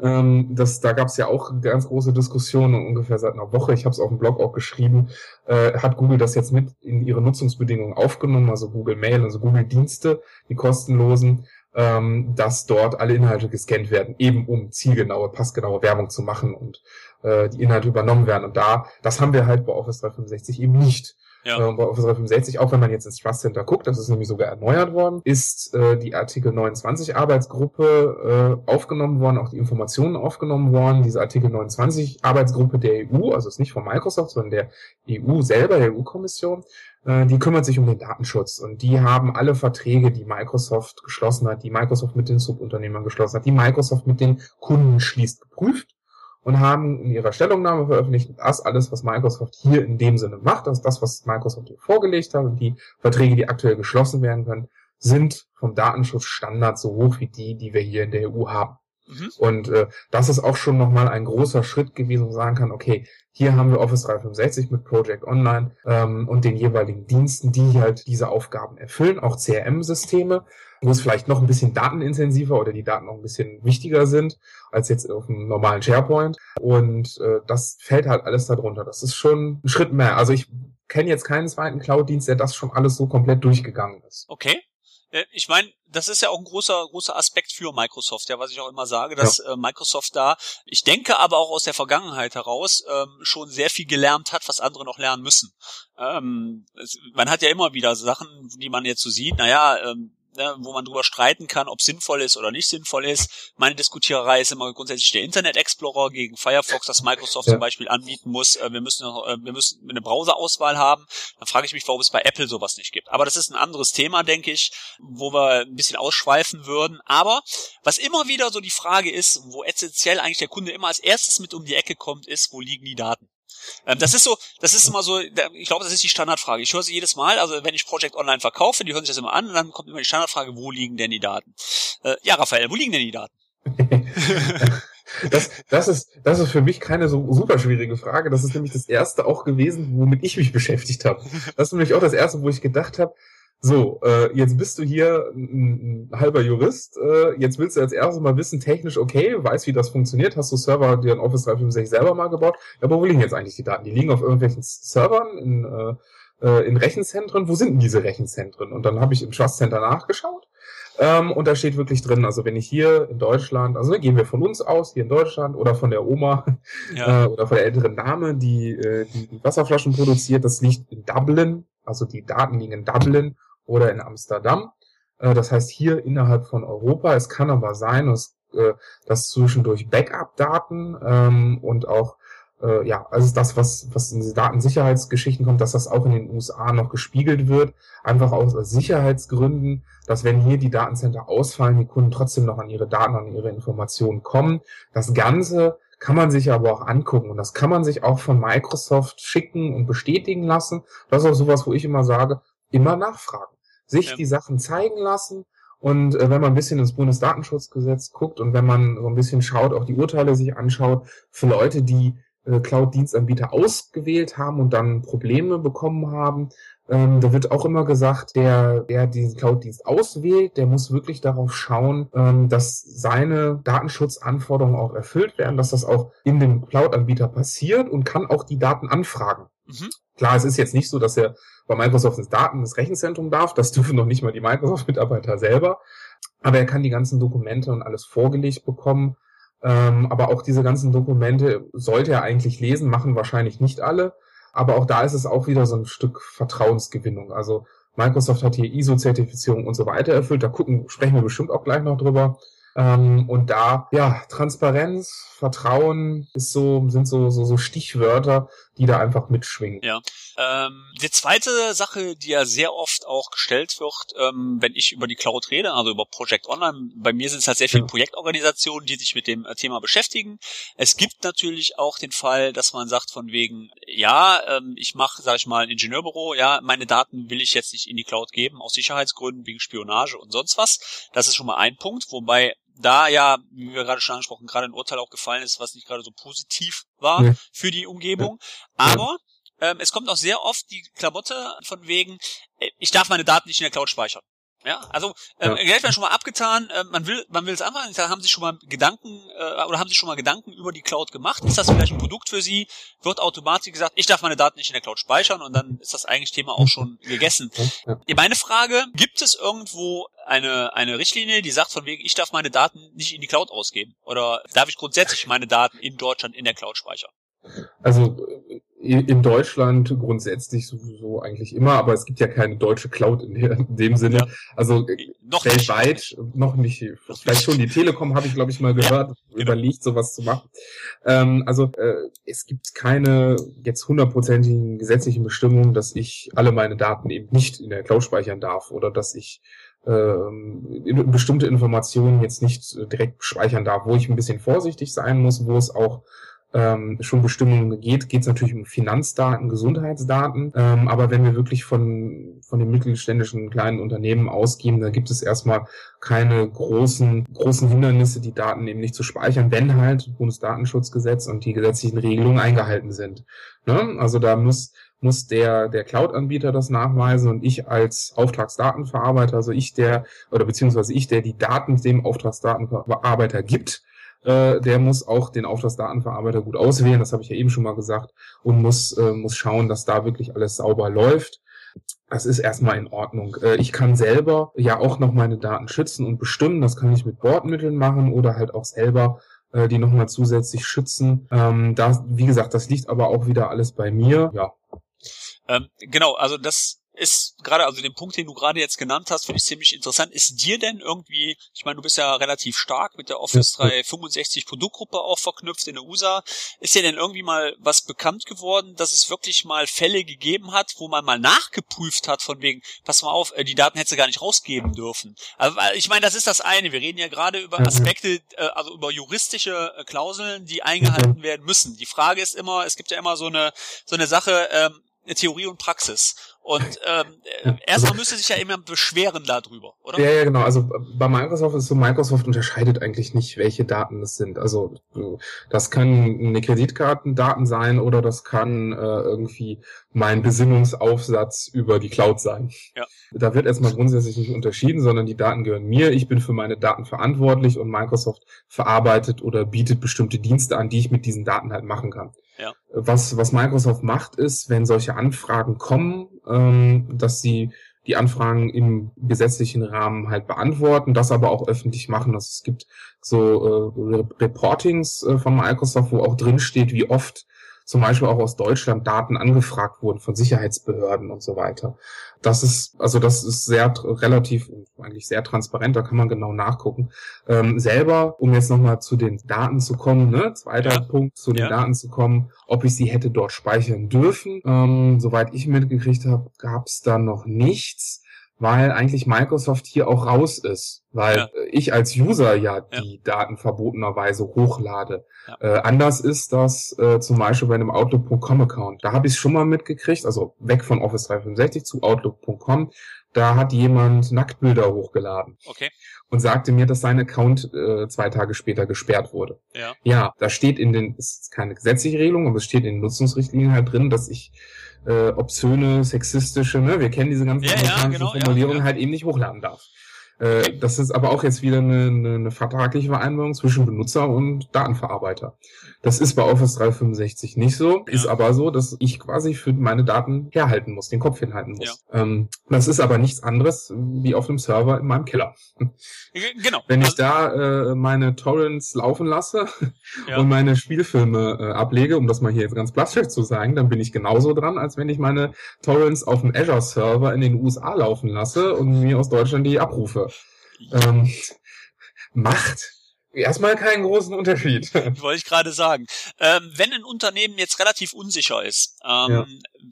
Ähm, das, da gab es ja auch ganz große Diskussionen ungefähr seit einer Woche. Ich habe es auf dem Blog auch geschrieben. Äh, hat Google das jetzt mit in ihre Nutzungsbedingungen aufgenommen, also Google Mail, also Google Dienste, die kostenlosen ähm, dass dort alle Inhalte gescannt werden, eben um zielgenaue, passgenaue Werbung zu machen und äh, die Inhalte übernommen werden. Und da, das haben wir halt bei Office 365 eben nicht. Ja. Äh, bei Office 365, auch wenn man jetzt ins Trust Center guckt, das ist nämlich sogar erneuert worden, ist äh, die Artikel 29 Arbeitsgruppe äh, aufgenommen worden, auch die Informationen aufgenommen worden. Diese Artikel 29 Arbeitsgruppe der EU, also ist nicht von Microsoft, sondern der EU selber, der EU-Kommission, äh, die kümmert sich um den Datenschutz und die haben alle Verträge, die Microsoft geschlossen hat, die Microsoft mit den Subunternehmern geschlossen hat, die Microsoft mit den Kunden schließt, geprüft und haben in ihrer Stellungnahme veröffentlicht, das alles, was Microsoft hier in dem Sinne macht, das ist das, was Microsoft hier vorgelegt hat und die Verträge, die aktuell geschlossen werden können, sind vom Datenschutzstandard so hoch wie die, die wir hier in der EU haben. Mhm. Und äh, das ist auch schon nochmal ein großer Schritt gewesen, wo man sagen kann, okay, hier haben wir Office 365 mit Project Online ähm, und den jeweiligen Diensten, die halt diese Aufgaben erfüllen, auch CRM-Systeme, wo es vielleicht noch ein bisschen datenintensiver oder die Daten noch ein bisschen wichtiger sind als jetzt auf einem normalen SharePoint. Und äh, das fällt halt alles darunter. Das ist schon ein Schritt mehr. Also ich kenne jetzt keinen zweiten Cloud-Dienst, der das schon alles so komplett durchgegangen ist. Okay. Äh, ich meine, das ist ja auch ein großer, großer Aspekt für Microsoft, ja, was ich auch immer sage, dass ja. äh, Microsoft da, ich denke aber auch aus der Vergangenheit heraus, ähm, schon sehr viel gelernt hat, was andere noch lernen müssen. Ähm, es, man hat ja immer wieder Sachen, die man jetzt so sieht, naja, ähm, ne, wo man drüber streiten kann, ob sinnvoll ist oder nicht sinnvoll ist. Meine Diskutiererei ist immer grundsätzlich der Internet Explorer gegen Firefox, das Microsoft ja. zum Beispiel anbieten muss. Äh, wir müssen noch, äh, wir müssen eine Browserauswahl haben. Dann frage ich mich, warum es bei Apple sowas nicht gibt. Aber das ist ein anderes Thema, denke ich, wo wir ein bisschen ausschweifen würden. Aber was immer wieder so die Frage ist, wo essentiell eigentlich der Kunde immer als erstes mit um die Ecke kommt, ist, wo liegen die Daten? Ähm, das ist so, das ist immer so, ich glaube, das ist die Standardfrage. Ich höre sie jedes Mal, also wenn ich Project Online verkaufe, die hören sich das immer an und dann kommt immer die Standardfrage, wo liegen denn die Daten? Äh, ja, Raphael, wo liegen denn die Daten? (laughs) Das, das, ist, das ist für mich keine so super schwierige Frage. Das ist nämlich das erste auch gewesen, womit ich mich beschäftigt habe. Das ist nämlich auch das erste, wo ich gedacht habe, so, äh, jetzt bist du hier ein, ein halber Jurist. Äh, jetzt willst du als erstes mal wissen, technisch okay, weißt, wie das funktioniert. Hast du Server dir in Office 365 selber mal gebaut? Ja, aber wo liegen jetzt eigentlich die Daten? Die liegen auf irgendwelchen Servern in, äh, äh, in Rechenzentren. Wo sind denn diese Rechenzentren? Und dann habe ich im Trust Center nachgeschaut. Ähm, und da steht wirklich drin, also wenn ich hier in Deutschland, also gehen wir von uns aus, hier in Deutschland oder von der Oma (laughs) ja. äh, oder von der älteren Dame, die, äh, die die Wasserflaschen produziert, das liegt in Dublin, also die Daten liegen in Dublin oder in Amsterdam. Äh, das heißt hier innerhalb von Europa. Es kann aber sein, dass, äh, zwischendurch Backup-Daten ähm, und auch äh, ja, also das, was, was in diese Datensicherheitsgeschichten kommt, dass das auch in den USA noch gespiegelt wird, einfach aus Sicherheitsgründen, dass wenn hier die Datencenter ausfallen, die Kunden trotzdem noch an ihre Daten, an ihre Informationen kommen. Das Ganze kann man sich aber auch angucken und das kann man sich auch von Microsoft schicken und bestätigen lassen. Das ist auch sowas, wo ich immer sage, immer nachfragen sich ja. die Sachen zeigen lassen. Und äh, wenn man ein bisschen ins Bundesdatenschutzgesetz guckt und wenn man so ein bisschen schaut, auch die Urteile sich anschaut, für Leute, die Cloud-Dienstanbieter ausgewählt haben und dann Probleme bekommen haben, ähm, da wird auch immer gesagt, der, der diesen Cloud-Dienst auswählt, der muss wirklich darauf schauen, ähm, dass seine Datenschutzanforderungen auch erfüllt werden, dass das auch in dem Cloud-Anbieter passiert und kann auch die Daten anfragen. Mhm. Klar, es ist jetzt nicht so, dass er bei Microsoft ins Daten, ins Rechenzentrum darf. Das dürfen noch nicht mal die Microsoft-Mitarbeiter selber. Aber er kann die ganzen Dokumente und alles vorgelegt bekommen. Ähm, aber auch diese ganzen Dokumente sollte er eigentlich lesen, machen wahrscheinlich nicht alle. Aber auch da ist es auch wieder so ein Stück Vertrauensgewinnung. Also Microsoft hat hier ISO-Zertifizierung und so weiter erfüllt. Da gucken, sprechen wir bestimmt auch gleich noch drüber. Ähm, und da, ja, Transparenz, Vertrauen ist so, sind so, so, so Stichwörter, die da einfach mitschwingen. Ja. Ähm, die zweite Sache, die ja sehr oft auch gestellt wird, ähm, wenn ich über die Cloud rede, also über Project Online, bei mir sind es halt sehr viele ja. Projektorganisationen, die sich mit dem äh, Thema beschäftigen. Es gibt natürlich auch den Fall, dass man sagt von wegen, ja, ähm, ich mache, sage ich mal, ein Ingenieurbüro, ja, meine Daten will ich jetzt nicht in die Cloud geben, aus Sicherheitsgründen, wegen Spionage und sonst was. Das ist schon mal ein Punkt, wobei da ja, wie wir gerade schon angesprochen, gerade ein Urteil auch gefallen ist, was nicht gerade so positiv war ja. für die Umgebung. Aber ähm, es kommt auch sehr oft die Klamotte von wegen, äh, ich darf meine Daten nicht in der Cloud speichern. Ja, also äh, ja. Geld werden schon mal abgetan. Äh, man will, man will es anfangen. Da haben Sie schon mal Gedanken äh, oder haben Sie schon mal Gedanken über die Cloud gemacht? Ist das vielleicht ein Produkt für Sie? Wird automatisch gesagt, ich darf meine Daten nicht in der Cloud speichern und dann ist das eigentlich Thema auch schon gegessen. Ja. Meine Frage: Gibt es irgendwo eine eine Richtlinie, die sagt von wegen, ich darf meine Daten nicht in die Cloud ausgeben oder darf ich grundsätzlich meine Daten in Deutschland in der Cloud speichern? Also in Deutschland grundsätzlich sowieso eigentlich immer, aber es gibt ja keine deutsche Cloud in, dem Sinne. Ja. Also noch weltweit nicht. noch nicht. Vielleicht schon die Telekom habe ich glaube ich mal gehört, ja, genau. überlegt sowas zu machen. Ähm, also äh, es gibt keine jetzt hundertprozentigen gesetzlichen Bestimmungen, dass ich alle meine Daten eben nicht in der Cloud speichern darf oder dass ich ähm, bestimmte Informationen jetzt nicht direkt speichern darf, wo ich ein bisschen vorsichtig sein muss, wo es auch ähm, schon Bestimmungen geht, geht es natürlich um Finanzdaten, Gesundheitsdaten. Ähm, aber wenn wir wirklich von, von den mittelständischen kleinen Unternehmen ausgehen, da gibt es erstmal keine großen, großen Hindernisse, die Daten eben nicht zu speichern, wenn halt Bundesdatenschutzgesetz und die gesetzlichen Regelungen eingehalten sind. Ne? Also da muss muss der, der Cloud-Anbieter das nachweisen und ich als Auftragsdatenverarbeiter, also ich der, oder beziehungsweise ich, der die Daten dem Auftragsdatenverarbeiter gibt, äh, der muss auch den Auftragsdatenverarbeiter gut auswählen, das habe ich ja eben schon mal gesagt, und muss, äh, muss schauen, dass da wirklich alles sauber läuft. Das ist erstmal in Ordnung. Äh, ich kann selber ja auch noch meine Daten schützen und bestimmen. Das kann ich mit Bordmitteln machen oder halt auch selber äh, die nochmal zusätzlich schützen. Ähm, da, wie gesagt, das liegt aber auch wieder alles bei mir. Ja. Ähm, genau, also das ist gerade, also den Punkt, den du gerade jetzt genannt hast, finde ich ziemlich interessant. Ist dir denn irgendwie, ich meine, du bist ja relativ stark mit der Office 365 Produktgruppe auch verknüpft in der USA. Ist dir denn irgendwie mal was bekannt geworden, dass es wirklich mal Fälle gegeben hat, wo man mal nachgeprüft hat von wegen, pass mal auf, äh, die Daten hättest du gar nicht rausgeben dürfen. Also, ich meine, das ist das eine. Wir reden ja gerade über Aspekte, äh, also über juristische äh, Klauseln, die eingehalten werden müssen. Die Frage ist immer, es gibt ja immer so eine, so eine Sache, ähm, Theorie und Praxis. Und ähm, ja, erstmal also, müsste sich ja immer beschweren darüber, oder? Ja, ja, genau. Also bei Microsoft ist so, Microsoft unterscheidet eigentlich nicht, welche Daten das sind. Also das kann eine Kreditkartendaten sein oder das kann äh, irgendwie mein Besinnungsaufsatz über die Cloud sein. Ja. Da wird erstmal grundsätzlich nicht unterschieden, sondern die Daten gehören mir. Ich bin für meine Daten verantwortlich und Microsoft verarbeitet oder bietet bestimmte Dienste an, die ich mit diesen Daten halt machen kann. Ja. Was, was Microsoft macht, ist, wenn solche Anfragen kommen, ähm, dass sie die Anfragen im gesetzlichen Rahmen halt beantworten, das aber auch öffentlich machen. Also es gibt so äh, Reportings äh, von Microsoft, wo auch drin steht, wie oft zum Beispiel auch aus Deutschland Daten angefragt wurden von Sicherheitsbehörden und so weiter. Das ist, also das ist sehr relativ, eigentlich sehr transparent, da kann man genau nachgucken. Ähm, selber, um jetzt nochmal zu den Daten zu kommen, ne, zweiter ja. Punkt, zu den ja. Daten zu kommen, ob ich sie hätte dort speichern dürfen. Ähm, soweit ich mitgekriegt habe, gab es da noch nichts weil eigentlich Microsoft hier auch raus ist, weil ja. ich als User ja, ja, die Daten verbotenerweise hochlade. Ja. Äh, anders ist das äh, zum Beispiel bei einem Outlook.com Account. Da habe ich es schon mal mitgekriegt, also weg von Office 365 zu Outlook.com. Da hat jemand Nacktbilder hochgeladen okay. und sagte mir, dass sein Account äh, zwei Tage später gesperrt wurde. Ja. ja, da steht in den, ist keine gesetzliche Regelung, aber es steht in den Nutzungsrichtlinien halt drin, dass ich äh, obszöne, sexistische, ne, wir kennen diese ganzen ja, ja, genau, Formulierungen ja, halt eben nicht hochladen darf. Äh, das ist aber auch jetzt wieder eine, eine, eine vertragliche Vereinbarung zwischen Benutzer und Datenverarbeiter. Das ist bei Office 365 nicht so, ja. ist aber so, dass ich quasi für meine Daten herhalten muss, den Kopf hinhalten muss. Ja. Ähm, das ist aber nichts anderes wie auf einem Server in meinem Keller. Genau. Wenn ich also da äh, meine Torrents laufen lasse (laughs) ja. und meine Spielfilme äh, ablege, um das mal hier jetzt ganz plastisch zu sagen, dann bin ich genauso dran, als wenn ich meine Torrents auf dem Azure Server in den USA laufen lasse und mir aus Deutschland die abrufe. Ähm, macht erstmal keinen großen Unterschied. (laughs) Wollte ich gerade sagen. Ähm, wenn ein Unternehmen jetzt relativ unsicher ist, ähm, ja.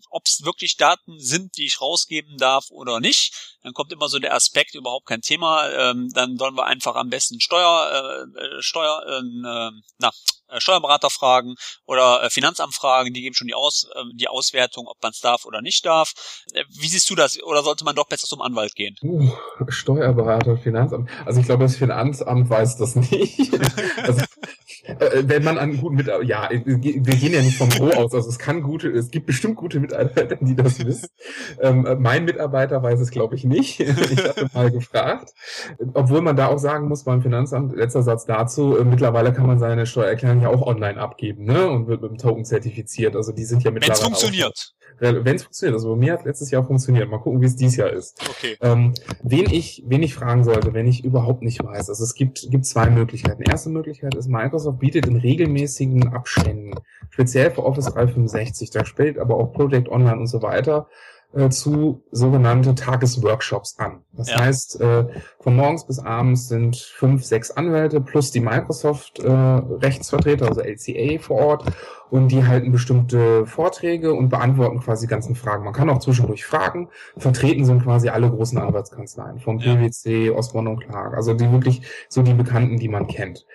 ob es wirklich Daten sind, die ich rausgeben darf oder nicht, dann kommt immer so der Aspekt, überhaupt kein Thema. Ähm, dann sollen wir einfach am besten Steuer, äh, äh Steuer, äh, na, äh, Steuerberater fragen oder äh, Finanzamt fragen, die geben schon die, Aus, äh, die Auswertung, ob man es darf oder nicht darf. Äh, wie siehst du das? Oder sollte man doch besser zum Anwalt gehen? Uh, Steuerberater, Finanzamt. Also ich glaube, das Finanzamt weiß das nicht. (laughs) also, Äh, wenn man an guten Mitarbeiter, ja, wir gehen ja nicht vom Pro aus, also es kann gute, es gibt bestimmt gute Mitarbeiter, die das wissen. Ähm, mein Mitarbeiter weiß es, glaube ich, nicht. (laughs) ich hatte mal gefragt. Obwohl man da auch sagen muss, beim Finanzamt, letzter Satz dazu, äh, mittlerweile kann man seine Steuererklärung ja auch online abgeben, ne? Und wird mit dem Token zertifiziert. Also die sind ja mittlerweile. Wenn es funktioniert. Wenn es funktioniert. Also bei mir hat letztes Jahr funktioniert. Mal gucken, wie es dieses Jahr ist. Okay. Ähm, wen ich, wen ich fragen sollte, wenn ich überhaupt nicht weiß. Also es gibt, gibt zwei Möglichkeiten. Erste Möglichkeit ist, Microsoft bietet in regelmäßigen Abständen, speziell für Office 365, da spielt aber auch Project Online und so weiter, äh, zu sogenannte Tagesworkshops an. Das ja. heißt, äh, von morgens bis abends sind fünf, sechs Anwälte plus die Microsoft-Rechtsvertreter, äh, also LCA vor Ort, und die halten bestimmte Vorträge und beantworten quasi ganzen Fragen. Man kann auch zwischendurch fragen. Vertreten sind quasi alle großen Anwaltskanzleien, vom PwC, Osborne und Clark, also die wirklich so die Bekannten, die man kennt.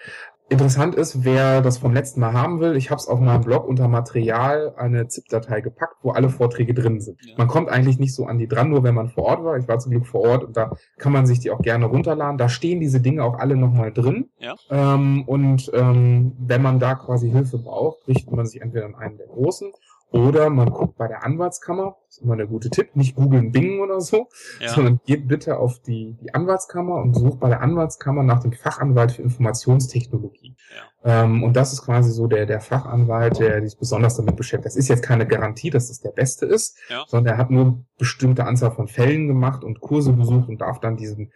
Interessant ist, wer das vom letzten Mal haben will, ich habe es auf meinem Blog unter Material eine ZIP-Datei gepackt, wo alle Vorträge drin sind. Ja. Man kommt eigentlich nicht so an die dran, nur wenn man vor Ort war. Ich war zum Glück vor Ort und da kann man sich die auch gerne runterladen. Da stehen diese Dinge auch alle nochmal drin. Ja. Ähm, und ähm, wenn man da quasi Hilfe braucht, richtet man sich entweder an einen der Großen oder man guckt bei der Anwaltskammer, das ist immer der gute Tipp, nicht googeln Bing oder so, ja. sondern geht bitte auf die, die Anwaltskammer und sucht bei der Anwaltskammer nach dem Fachanwalt für Informationstechnologie. Ja. Ähm, und das ist quasi so der, der Fachanwalt, der sich besonders damit beschäftigt. Das ist jetzt keine Garantie, dass das der Beste ist, ja. sondern er hat nur bestimmte Anzahl von Fällen gemacht und Kurse besucht und darf dann diesen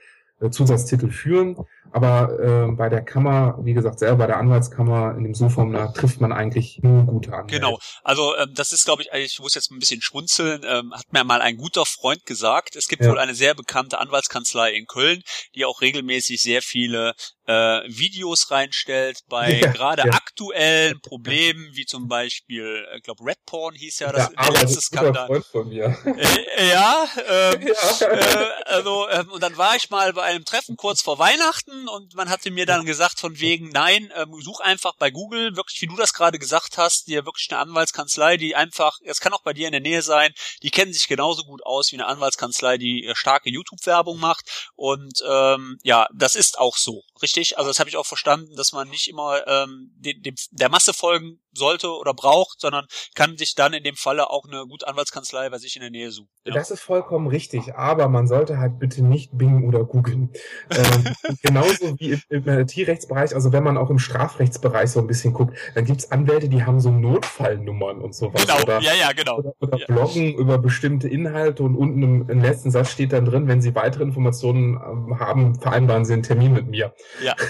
Zusatztitel führen. Aber äh, bei der Kammer, wie gesagt, selber bei der Anwaltskammer in dem Suchformular trifft man eigentlich nur gute Anwälte. Genau. Also ähm, das ist, glaube ich, ich muss jetzt ein bisschen schmunzeln, ähm, hat mir mal ein guter Freund gesagt. Es gibt ja. wohl eine sehr bekannte Anwaltskanzlei in Köln, die auch regelmäßig sehr viele äh, Videos reinstellt bei (laughs) ja, gerade ja. aktuellen Problemen, wie zum Beispiel, ich glaube, Red Porn hieß ja das der letzte Skandal. Freund von mir. Äh, ja, ähm, (laughs) ja. Äh, also ähm, und dann war ich mal bei einem Treffen kurz vor Weihnachten und man hatte mir dann gesagt von wegen, nein, ähm, such einfach bei Google, wirklich wie du das gerade gesagt hast, dir wirklich eine Anwaltskanzlei, die einfach, es kann auch bei dir in der Nähe sein, die kennen sich genauso gut aus wie eine Anwaltskanzlei, die äh, starke YouTube-Werbung macht und ähm, ja, das ist auch so, richtig? Also das habe ich auch verstanden, dass man nicht immer ähm, dem, dem, der Masse folgen sollte oder braucht, sondern kann sich dann in dem Falle auch eine gute Anwaltskanzlei bei sich in der Nähe suchen. Ja. Das ist vollkommen richtig, aber man sollte halt bitte nicht Bing oder googeln. ähm, (laughs) genauso wie im, im Tierrechtsbereich, also wenn man auch im Strafrechtsbereich so ein bisschen guckt, dann gibt's Anwälte, die haben so Notfallnummern und sowas. Genau, oder, ja, ja, genau. Oder, oder ja. bloggen über bestimmte Inhalte und unten im, im, letzten Satz steht dann drin, wenn Sie weitere Informationen ähm, haben, vereinbaren Sie einen Termin mit mir. Ja. (laughs)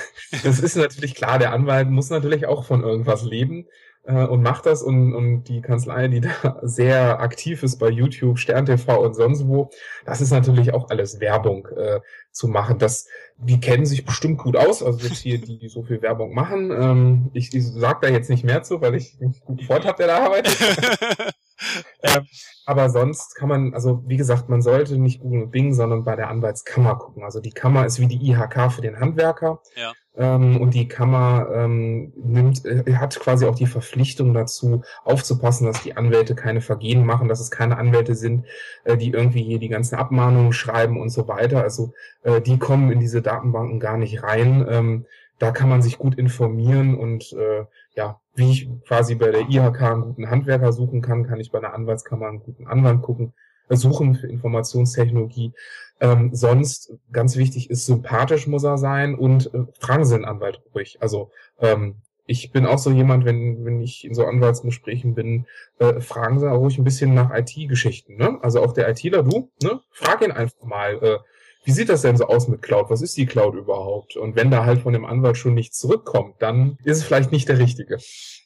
Das ist natürlich klar, der Anwalt muss natürlich auch von irgendwas leben äh, und macht das und, und die Kanzlei, die da (laughs) sehr aktiv ist bei YouTube, Stern TV und sonst wo, das ist natürlich auch alles Werbung äh, zu machen. Das, die kennen sich bestimmt gut aus, also jetzt hier, die, die so viel Werbung machen. Ähm, ich ich sage da jetzt nicht mehr zu, weil ich einen guten Freund habe, der da arbeitet. (laughs) ähm, aber sonst kann man, also wie gesagt, man sollte nicht Google und Bing, sondern bei der Anwaltskammer gucken. Also die Kammer ist wie die IHK für den Handwerker. Ja. Ähm, und die Kammer ähm, nimmt, äh, hat quasi auch die Verpflichtung dazu, aufzupassen, dass die Anwälte keine Vergehen machen, dass es keine Anwälte sind, äh, die irgendwie hier die ganzen Abmahnungen schreiben und so weiter. Also äh, die kommen in diese Datenbanken gar nicht rein. Ähm, da kann man sich gut informieren und äh, ja, wie ich quasi bei der IHK einen guten Handwerker suchen kann, kann ich bei einer Anwaltskammer einen guten Anwalt gucken, suchen für Informationstechnologie. Ähm, sonst, ganz wichtig ist, sympathisch muss er sein und äh, fragen Sie den Anwalt ruhig. Also ähm, ich bin auch so jemand, wenn, wenn ich in so Anwaltsgesprächen bin, äh, fragen Sie auch ruhig ein bisschen nach IT-Geschichten. Ne? Also auch der ITler, du, ne? frag ihn einfach mal, äh, wie sieht das denn so aus mit Cloud? Was ist die Cloud überhaupt? Und wenn da halt von dem Anwalt schon nichts zurückkommt, dann ist es vielleicht nicht der richtige.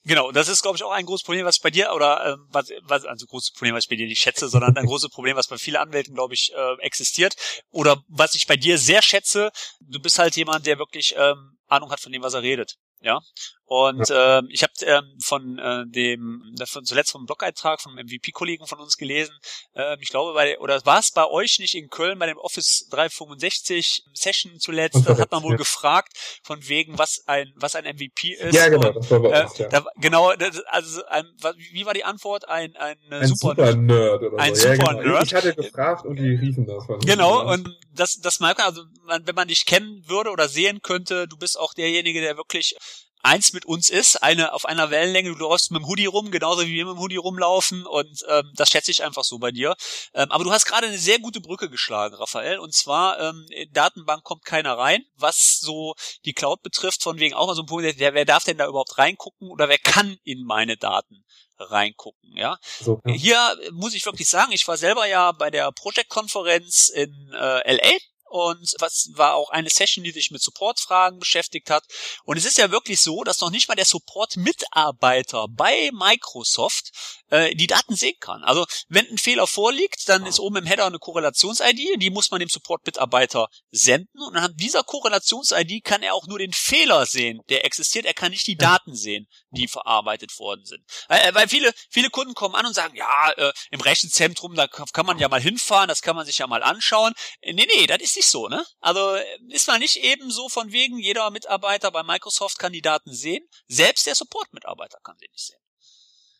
Genau, das ist, glaube ich, auch ein großes Problem, was bei dir, oder äh, was, was, also großes Problem, was ich bei dir nicht schätze, sondern ein großes Problem, was bei vielen Anwälten, glaube ich, äh, existiert. Oder was ich bei dir sehr schätze, du bist halt jemand, der wirklich ähm, Ahnung hat von dem, was er redet. Ja. Und ja. äh, ich habe ähm, von äh, dem von, zuletzt vom Blog-Eintrag vom MVP-Kollegen von uns gelesen. Äh, ich glaube, bei oder war es bei euch nicht in Köln bei dem Office 365 Session zuletzt? Da hat man wohl ja. gefragt von wegen, was ein was ein MVP ist. Ja, genau. Und, das war bei äh, uns, ja. Da, genau. Das, also ein, wie war die Antwort? Ein ein, ein super, super Nerd oder ein so. Super genau. Nerd. Ich hatte gefragt und die riefen das. Genau. Und das das merkt man also, wenn man dich kennen würde oder sehen könnte, du bist auch derjenige, der wirklich eins mit uns ist, eine auf einer Wellenlänge, du läufst mit dem Hoodie rum, genauso wie wir mit dem Hoodie rumlaufen und ähm, das schätze ich einfach so bei dir. Ähm, aber du hast gerade eine sehr gute Brücke geschlagen, Raphael, und zwar ähm, Datenbank kommt keiner rein, was so die Cloud betrifft, von wegen auch mal so ein Punkt, der, wer darf denn da überhaupt reingucken oder wer kann in meine Daten reingucken, ja. So, ja. Hier muss ich wirklich sagen, ich war selber ja bei der Project-Konferenz in äh, LA und was war auch eine Session, die sich mit Supportfragen beschäftigt hat. Und es ist ja wirklich so, dass noch nicht mal der Support-Mitarbeiter bei Microsoft äh, die Daten sehen kann. Also wenn ein Fehler vorliegt, dann ist oben im Header eine Korrelations-ID, die muss man dem Support-Mitarbeiter senden und anhand dieser Korrelations-ID kann er auch nur den Fehler sehen, der existiert. Er kann nicht die Daten sehen, die verarbeitet worden sind. Äh, weil viele, viele Kunden kommen an und sagen, ja, äh, im Rechenzentrum, da kann man ja mal hinfahren, das kann man sich ja mal anschauen. Äh, nee, nee, das ist nicht so, ne? Also äh, ist man nicht eben so von wegen, jeder Mitarbeiter bei Microsoft kann sehen, selbst der Support-Mitarbeiter kann sie nicht sehen.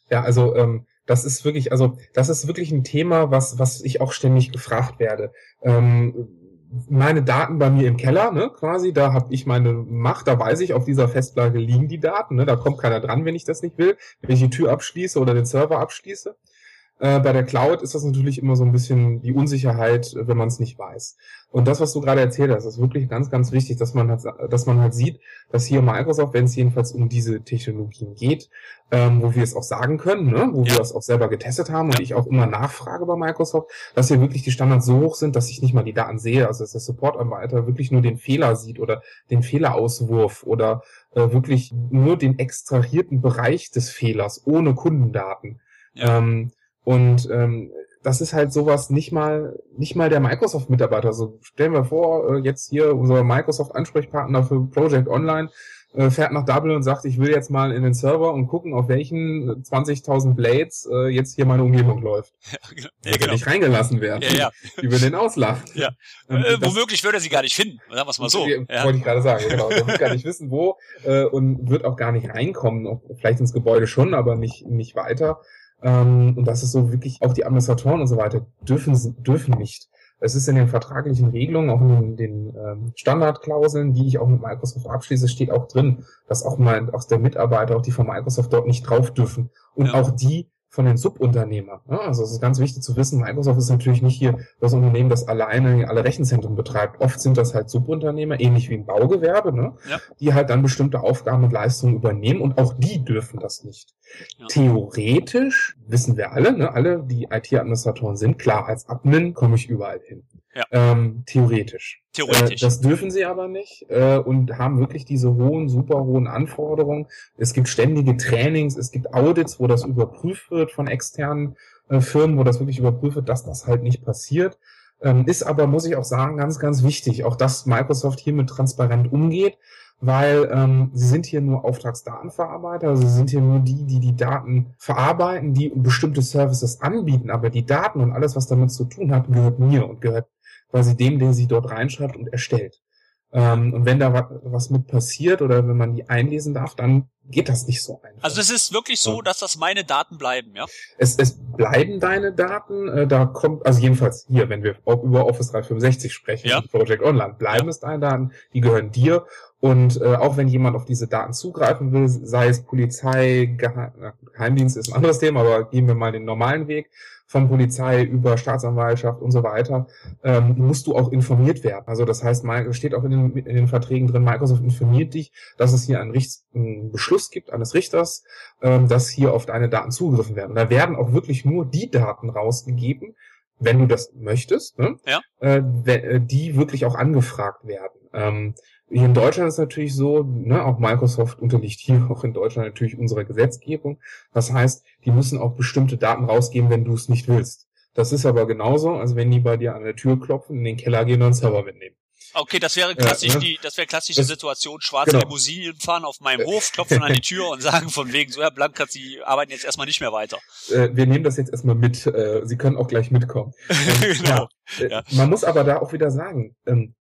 Ja, also ähm, das ist wirklich, also das ist wirklich ein Thema, was was ich auch ständig gefragt werde. Ähm, meine Daten bei mir im Keller, ne, quasi, da habe ich meine Macht, da weiß ich, auf dieser Festplatte liegen die Daten, ne, da kommt keiner dran, wenn ich das nicht will, wenn ich die Tür abschließe oder den Server abschließe. Äh, bei der Cloud ist das natürlich immer so ein bisschen die Unsicherheit, wenn man es nicht weiß. Und das, was du gerade erzählt hast, ist wirklich ganz, ganz wichtig, dass man halt, dass man halt sieht, dass hier Microsoft, wenn es jedenfalls um diese Technologien geht, ähm, wo wir es auch sagen können, ne, wo ja. wir es auch selber getestet haben und ja. ich auch immer nachfrage bei Microsoft, dass hier wirklich die Standards so hoch sind, dass ich nicht mal die Daten sehe, also dass der Support-Anbieter wirklich nur den Fehler sieht oder den Fehlerauswurf oder äh, wirklich nur den extrahierten Bereich des Fehlers ohne Kundendaten. Ja. Ähm, und ähm, das ist halt sowas nicht mal nicht mal der Microsoft-Mitarbeiter. Also stellen wir vor, äh, jetzt hier unser Microsoft-Ansprechpartner für Project Online äh, fährt nach Dublin und sagt, ich will jetzt mal in den Server und gucken, auf welchen 20.000 Blades äh, jetzt hier meine Umgebung läuft. (laughs) Ja, genau. Ja, genau. nicht reingelassen werden. Ja, ja. Die würden den auslachen. Ja. Ähm, äh, womöglich würde er sie gar nicht finden. Sagen wir es mal so. Ja. Wollte ich gerade sagen. Genau. Der wird gar nicht wissen, wo äh, und wird auch gar nicht reinkommen. Vielleicht ins Gebäude schon, aber nicht nicht weiter. Ähm, und das ist so wirklich, auch die Administratoren und so weiter dürfen, dürfen nicht. Es ist in den vertraglichen Regelungen, auch in den, den ähm, Standardklauseln, die ich auch mit Microsoft abschließe, steht auch drin, dass auch mal aus der Mitarbeiter, auch die von Microsoft dort nicht drauf dürfen. Und ja. auch die, von den Subunternehmern. Also es ist ganz wichtig zu wissen, Microsoft ist natürlich nicht hier das Unternehmen, das alleine alle Rechenzentren betreibt. Oft sind das halt Subunternehmer, ähnlich wie ein Baugewerbe, ne? Ja. die halt dann bestimmte Aufgaben und Leistungen übernehmen und auch die dürfen das nicht. Ja. Theoretisch wissen wir alle, ne? alle, die IT-Administratoren sind, klar, als Admin komme ich überall hin. Ja. Ähm, theoretisch. Theoretisch. Äh, das dürfen sie aber nicht äh, und haben wirklich diese hohen, super hohen Anforderungen. Es gibt ständige Trainings, es gibt Audits, wo das überprüft wird von externen äh, Firmen, wo das wirklich überprüft wird, dass das halt nicht passiert. Ähm, ist aber, muss ich auch sagen, ganz, ganz wichtig, auch dass Microsoft hiermit transparent umgeht, weil ähm, sie sind hier nur Auftragsdatenverarbeiter, also sie sind hier nur die, die die Daten verarbeiten, die bestimmte Services anbieten, aber die Daten und alles, was damit zu tun hat, gehört mir und gehört quasi dem, den sie dort reinschreibt und erstellt. Ähm, und wenn da was mit passiert oder wenn man die einlesen darf, dann geht das nicht so einfach. Also es ist wirklich so, dass das meine Daten bleiben, ja? Es, es bleiben deine Daten, äh, da kommt, also jedenfalls hier, wenn wir über Office 365 sprechen, ja. Project Online, bleiben ja. es deine Daten, die gehören dir und äh, auch wenn jemand auf diese Daten zugreifen will, sei es Polizei, Geheimdienst ist ein anderes Thema, aber gehen wir mal den normalen Weg, von Polizei über Staatsanwaltschaft und so weiter, ähm, musst du auch informiert werden. Also das heißt, steht auch in den, in den Verträgen drin, Microsoft informiert dich, dass es hier einen, Richts, einen Beschluss gibt eines Richters, ähm, dass hier auf deine Daten zugegriffen werden. Und da werden auch wirklich nur die Daten rausgegeben, wenn du das möchtest, ne? ja. äh, äh die wirklich auch angefragt werden. Ähm, hier in Deutschland ist es natürlich so, ne, auch Microsoft unterliegt hier (laughs) auch in Deutschland natürlich unserer Gesetzgebung. Das heißt, die müssen auch bestimmte Daten rausgeben, wenn du es nicht willst. Das ist aber genauso, als wenn die bei dir an der Tür klopfen, in den Keller gehen und einen Server mitnehmen. Okay, das wäre klassisch ja, ne? die, das wäre klassische Situation, schwarze genau. Limousinen fahren auf meinem Hof, klopfen an die (laughs) Tür und sagen von wegen, so Herr Blankert, Sie arbeiten jetzt erstmal nicht mehr weiter. Äh, wir nehmen das jetzt erstmal mit, äh, Sie können auch gleich mitkommen. (laughs) genau. Ja, äh, ja. Man muss aber da auch wieder sagen, ähm,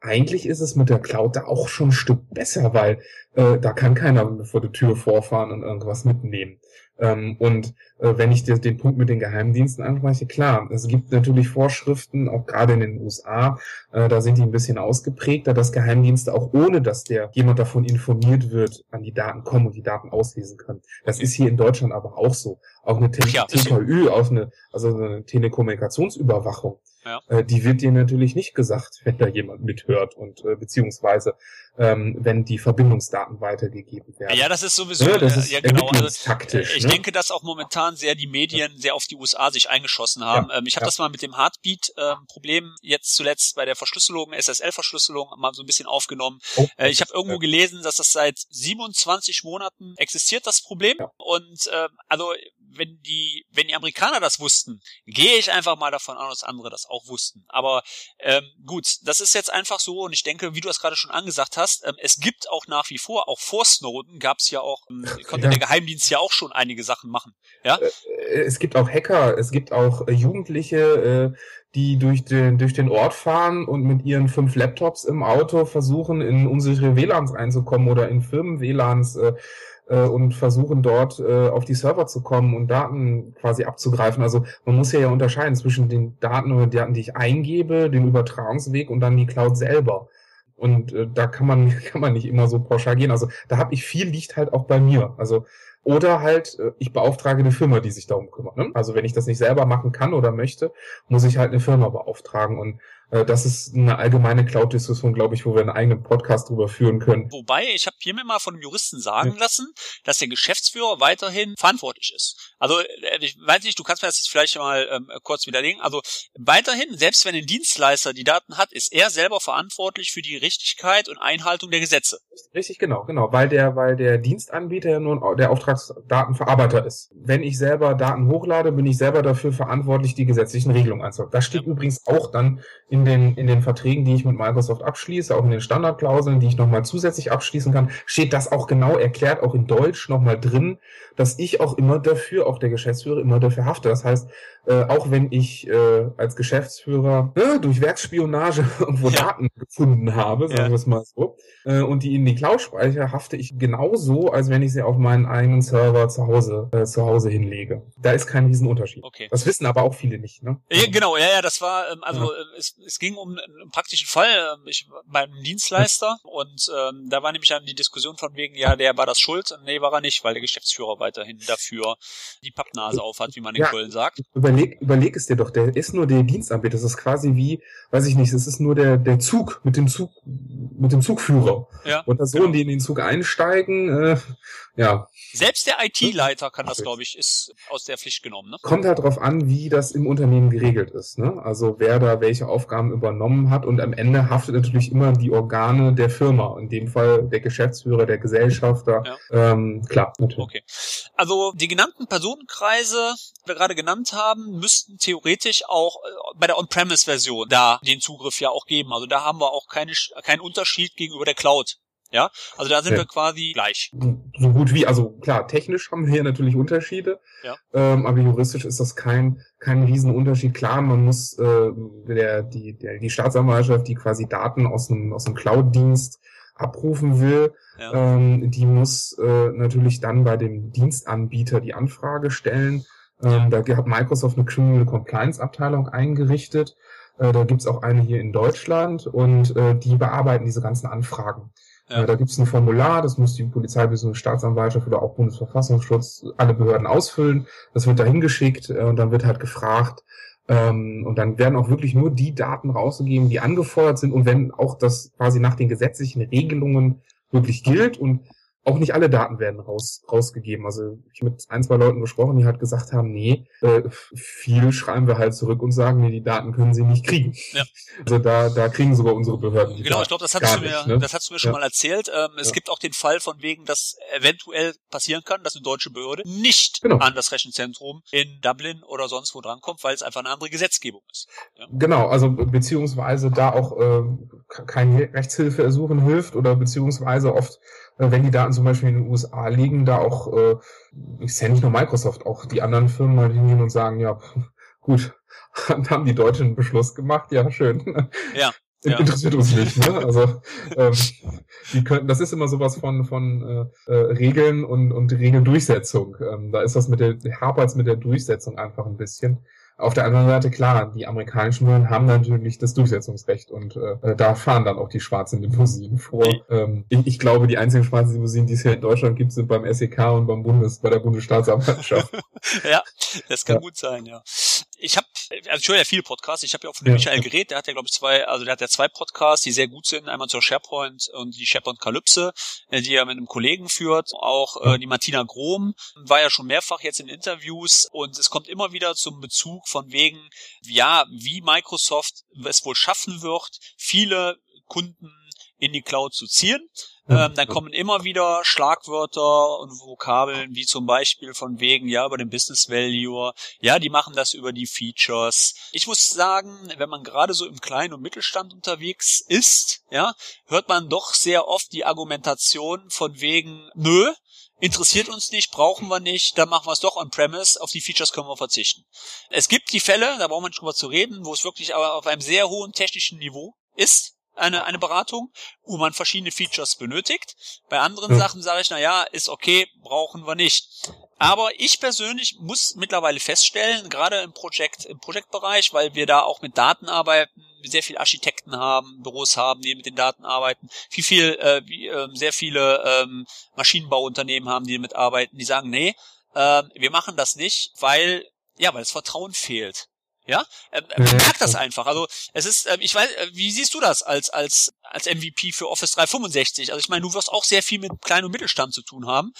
eigentlich ist es mit der Cloud da auch schon ein Stück besser, weil äh, da kann keiner vor der Tür vorfahren und irgendwas mitnehmen. Ähm, und äh, wenn ich den, den Punkt mit den Geheimdiensten anspreche, klar, es gibt natürlich Vorschriften, auch gerade in den USA, äh, da sind die ein bisschen ausgeprägter, dass Geheimdienste auch ohne, dass der jemand davon informiert wird, an die Daten kommen und die Daten auslesen können. Das ist hier in Deutschland aber auch so. Auch eine TKÜ, auch eine, also eine Telekommunikationsüberwachung ja. Äh, die wird dir natürlich nicht gesagt, (laughs) wenn da jemand mithört und äh, beziehungsweise ähm, wenn die Verbindungsdaten weitergegeben werden. Ja, das ist sowieso ja, das ist ja genau. Also, taktisch, ich ne? denke, dass auch momentan sehr die Medien sehr auf die USA sich eingeschossen haben. Ja, ähm, ich habe ja. das mal mit dem Heartbeat-Problem ähm, jetzt zuletzt bei der Verschlüsselung, SSL-Verschlüsselung mal so ein bisschen aufgenommen. Oh, äh, ich habe irgendwo gelesen, dass das seit 27 Monaten existiert, das Problem. Und äh, also wenn die, wenn die Amerikaner das wussten, gehe ich einfach mal davon aus, dass andere das auch wussten. Aber ähm, gut, das ist jetzt einfach so und ich denke, wie du es gerade schon angesagt hast, ähm, es gibt auch nach wie vor, auch vor Snowden gab es ja auch, ähm, konnte ja. der Geheimdienst ja auch schon einige Sachen machen. Ja? Äh, äh, es gibt auch Hacker, es gibt auch äh, Jugendliche, äh, die durch den, durch den Ort fahren und mit ihren fünf Laptops im Auto versuchen, in unsere WLANs reinzukommen oder in Firmen-WLANs. Äh, und versuchen dort äh, auf die Server zu kommen und Daten quasi abzugreifen. Also man muss ja, ja unterscheiden zwischen den Daten oder Daten, die ich eingebe, dem Übertragungsweg und dann die Cloud selber. Und äh, da kann man (laughs) kann man nicht immer so pauschal gehen. Also da habe ich viel liegt halt auch bei mir. Also oder halt, äh, ich beauftrage eine Firma, die sich darum kümmert. Ne? Also wenn ich das nicht selber machen kann oder möchte, muss ich halt eine Firma beauftragen. Und äh, das ist eine allgemeine Cloud-Diskussion, glaube ich, wo wir einen eigenen Podcast drüber führen können. Wobei, ich habe hier mir mal von einem Juristen sagen ja. lassen, dass der Geschäftsführer weiterhin verantwortlich ist. Also, äh, ich weiß nicht, du kannst mir das jetzt vielleicht mal ähm, kurz widerlegen. Also, weiterhin, selbst wenn ein Dienstleister die Daten hat, ist er selber verantwortlich für die Richtigkeit und Einhaltung der Gesetze. Richtig, genau, genau, weil der, weil der Dienstanbieter ja nur der Auftragsdatenverarbeiter ist. Wenn ich selber Daten hochlade, bin ich selber dafür verantwortlich, die gesetzlichen Regelungen einzuhalten. Das steht ja. übrigens auch dann in den, in den Verträgen, die ich mit Microsoft abschließe, auch in den Standardklauseln, die ich nochmal zusätzlich abschließen kann, steht das auch genau erklärt, auch in Deutsch nochmal drin, dass ich auch immer dafür, auch der Geschäftsführer immer dafür hafte. Das heißt, äh, auch wenn ich äh, als Geschäftsführer äh, durch Werksspionage (laughs) irgendwo ja. Daten gefunden habe, sagen ja. wir es mal so, äh, und die in die Cloud speichere, hafte ich genauso, als wenn ich sie auf meinen eigenen Server zu Hause, äh, zu Hause hinlege. Da ist kein Riesenunterschied. Okay. Das wissen aber auch viele nicht. Ne? Ja, genau, ja, ja, das war, ähm, also ja. Äh, es, es ging um einen praktischen Fall äh, ich, beim Dienstleister und ähm, da war nämlich dann die Diskussion von wegen, ja, der war das schuld. Nee, war er nicht, weil der Geschäftsführer weiterhin dafür die Pappnase aufhat, wie man in ja, Köln sagt. Überleg, überleg es dir doch, der ist nur der Dienstanbieter. Das ist quasi wie, weiß ich nicht, das ist nur der, der Zug mit dem Zug, mit dem Zugführer. Ja, und Personen, genau. die in den Zug einsteigen, äh, ja. Selbst der IT-Leiter kann das, glaube ich, ist aus der Pflicht genommen. Ne? Kommt halt drauf an, wie das im Unternehmen geregelt ist. Ne? Also wer da welche Aufgaben übernommen hat und am Ende haftet natürlich immer die Organe der Firma. In dem Fall der Geschäftsführer, der Gesellschafter. Ja. Ähm, klar, natürlich. Okay. Also die genannten Personenkreise, die wir gerade genannt haben, müssten theoretisch auch äh, bei der On-Premise-Version da den Zugriff ja auch geben. Also da haben wir auch keine, keinen Unterschied gegenüber der Cloud. Ja, also da sind ja. wir quasi gleich. So gut wie, also klar, technisch haben wir hier natürlich Unterschiede, ja. ähm, aber juristisch ist das kein kein Riesenunterschied. Klar, man muss äh, der die der, die Staatsanwaltschaft, die quasi Daten aus einem aus einem Cloud-Dienst abrufen will, ja. ähm, die muss äh, natürlich dann bei dem Dienstanbieter die Anfrage stellen. Ähm, da hat Microsoft eine Criminal Compliance Abteilung eingerichtet. Äh, da gibt's auch eine hier in Deutschland und äh, die bearbeiten diese ganzen Anfragen. Ja. Äh, da gibt es ein Formular, das muss die Polizei bzw. Staatsanwaltschaft oder auch Bundesverfassungsschutz alle Behörden ausfüllen. Das wird dahin geschickt äh, und dann wird halt gefragt. Ähm, und dann werden auch wirklich nur die Daten rausgegeben, die angefordert sind und wenn auch das quasi nach den gesetzlichen Regelungen wirklich gilt und auch nicht alle Daten werden raus, rausgegeben. Also ich mit ein, zwei Leuten gesprochen, die halt gesagt haben, nee, äh, viel schreiben wir halt zurück und sagen, nee, die Daten können sie nicht kriegen. Ja. Also da, da kriegen sogar unsere Behörden die Genau, Daten ich glaube, das hast du mir, nicht, ne? das hast du mir schon ja. mal erzählt. Ähm, es ja. gibt auch den Fall von wegen, dass eventuell passieren kann, dass eine deutsche Behörde nicht genau. an das Rechenzentrum in Dublin oder sonst wo drankommt, weil es einfach eine andere Gesetzgebung ist. Ja. Genau, also beziehungsweise da auch äh, keine Rechtshilfe ersuchen hilft oder beziehungsweise oft wenn die Daten zum Beispiel in den USA liegen, da auch, äh, ist ja nicht nur Microsoft, auch die anderen Firmen mal hingehen und sagen, ja, (laughs) gut, (laughs) haben die Deutschen einen Beschluss gemacht, ja, schön. Ja. (laughs) ja. interessiert uns nicht. Ne? Also ähm, die könnten, das ist immer sowas von von äh, äh, Regeln und und Regeldurchsetzung. Ähm, da ist das mit der hapert mit der Durchsetzung einfach ein bisschen. Auf der anderen Seite, klar, die amerikanischen Behörden haben natürlich das Durchsetzungsrecht und äh, da fahren dann auch die schwarzen Limousinen vor. Ähm, ich, ich, glaube, die einzigen schwarzen Limousinen, die es hier in Deutschland gibt, sind beim SEK und beim Bundes, bei der Bundesstaatsanwaltschaft. (laughs) ja, das kann ja. gut sein, ja. Ich habe, also ich höre ja viele Podcasts, ich habe ja auch von ja. Michael Gerät, der hat ja, glaube ich, zwei, also der hat ja zwei Podcasts, die sehr gut sind, einmal zur SharePoint und die SharePoint Kalypse, äh, die er mit einem Kollegen führt. Auch äh, die Martina Grom war ja schon mehrfach jetzt in Interviews und es kommt immer wieder zum Bezug von wegen, ja, wie Microsoft es wohl schaffen wird, viele Kunden in die Cloud zu ziehen. Ähm, dann kommen immer wieder Schlagwörter und Vokabeln, wie zum Beispiel von wegen, ja, über den Business Value, ja, die machen das über die Features. Ich muss sagen, wenn man gerade so im Kleinen- und Mittelstand unterwegs ist, ja, hört man doch sehr oft die Argumentation von wegen, nö, interessiert uns nicht, brauchen wir nicht, dann machen wir es doch on-premise, auf die Features können wir verzichten. Es gibt die Fälle, da brauchen wir nicht drüber zu reden, wo es wirklich aber auf einem sehr hohen technischen Niveau ist, eine, eine Beratung, wo man verschiedene Features benötigt. Bei anderen ja. Sachen sage ich, na ja, ist okay, brauchen wir nicht. Aber ich persönlich muss mittlerweile feststellen, gerade im Projekt, im Projektbereich, weil wir da auch mit Daten arbeiten, sehr viele Architekten haben, Büros haben, die mit den Daten arbeiten, viel, viel, äh, wie, äh, sehr viele ähm, Maschinenbauunternehmen haben, die damit arbeiten, die sagen, nee, äh, wir machen das nicht, weil, ja, weil das Vertrauen fehlt. Ja, ähm, merkt das einfach. Also es ist, äh, ich weiß, äh, wie siehst du das als als als MVP für Office 365? Also ich meine, du wirst auch sehr viel mit Klein- und Mittelstand zu tun haben.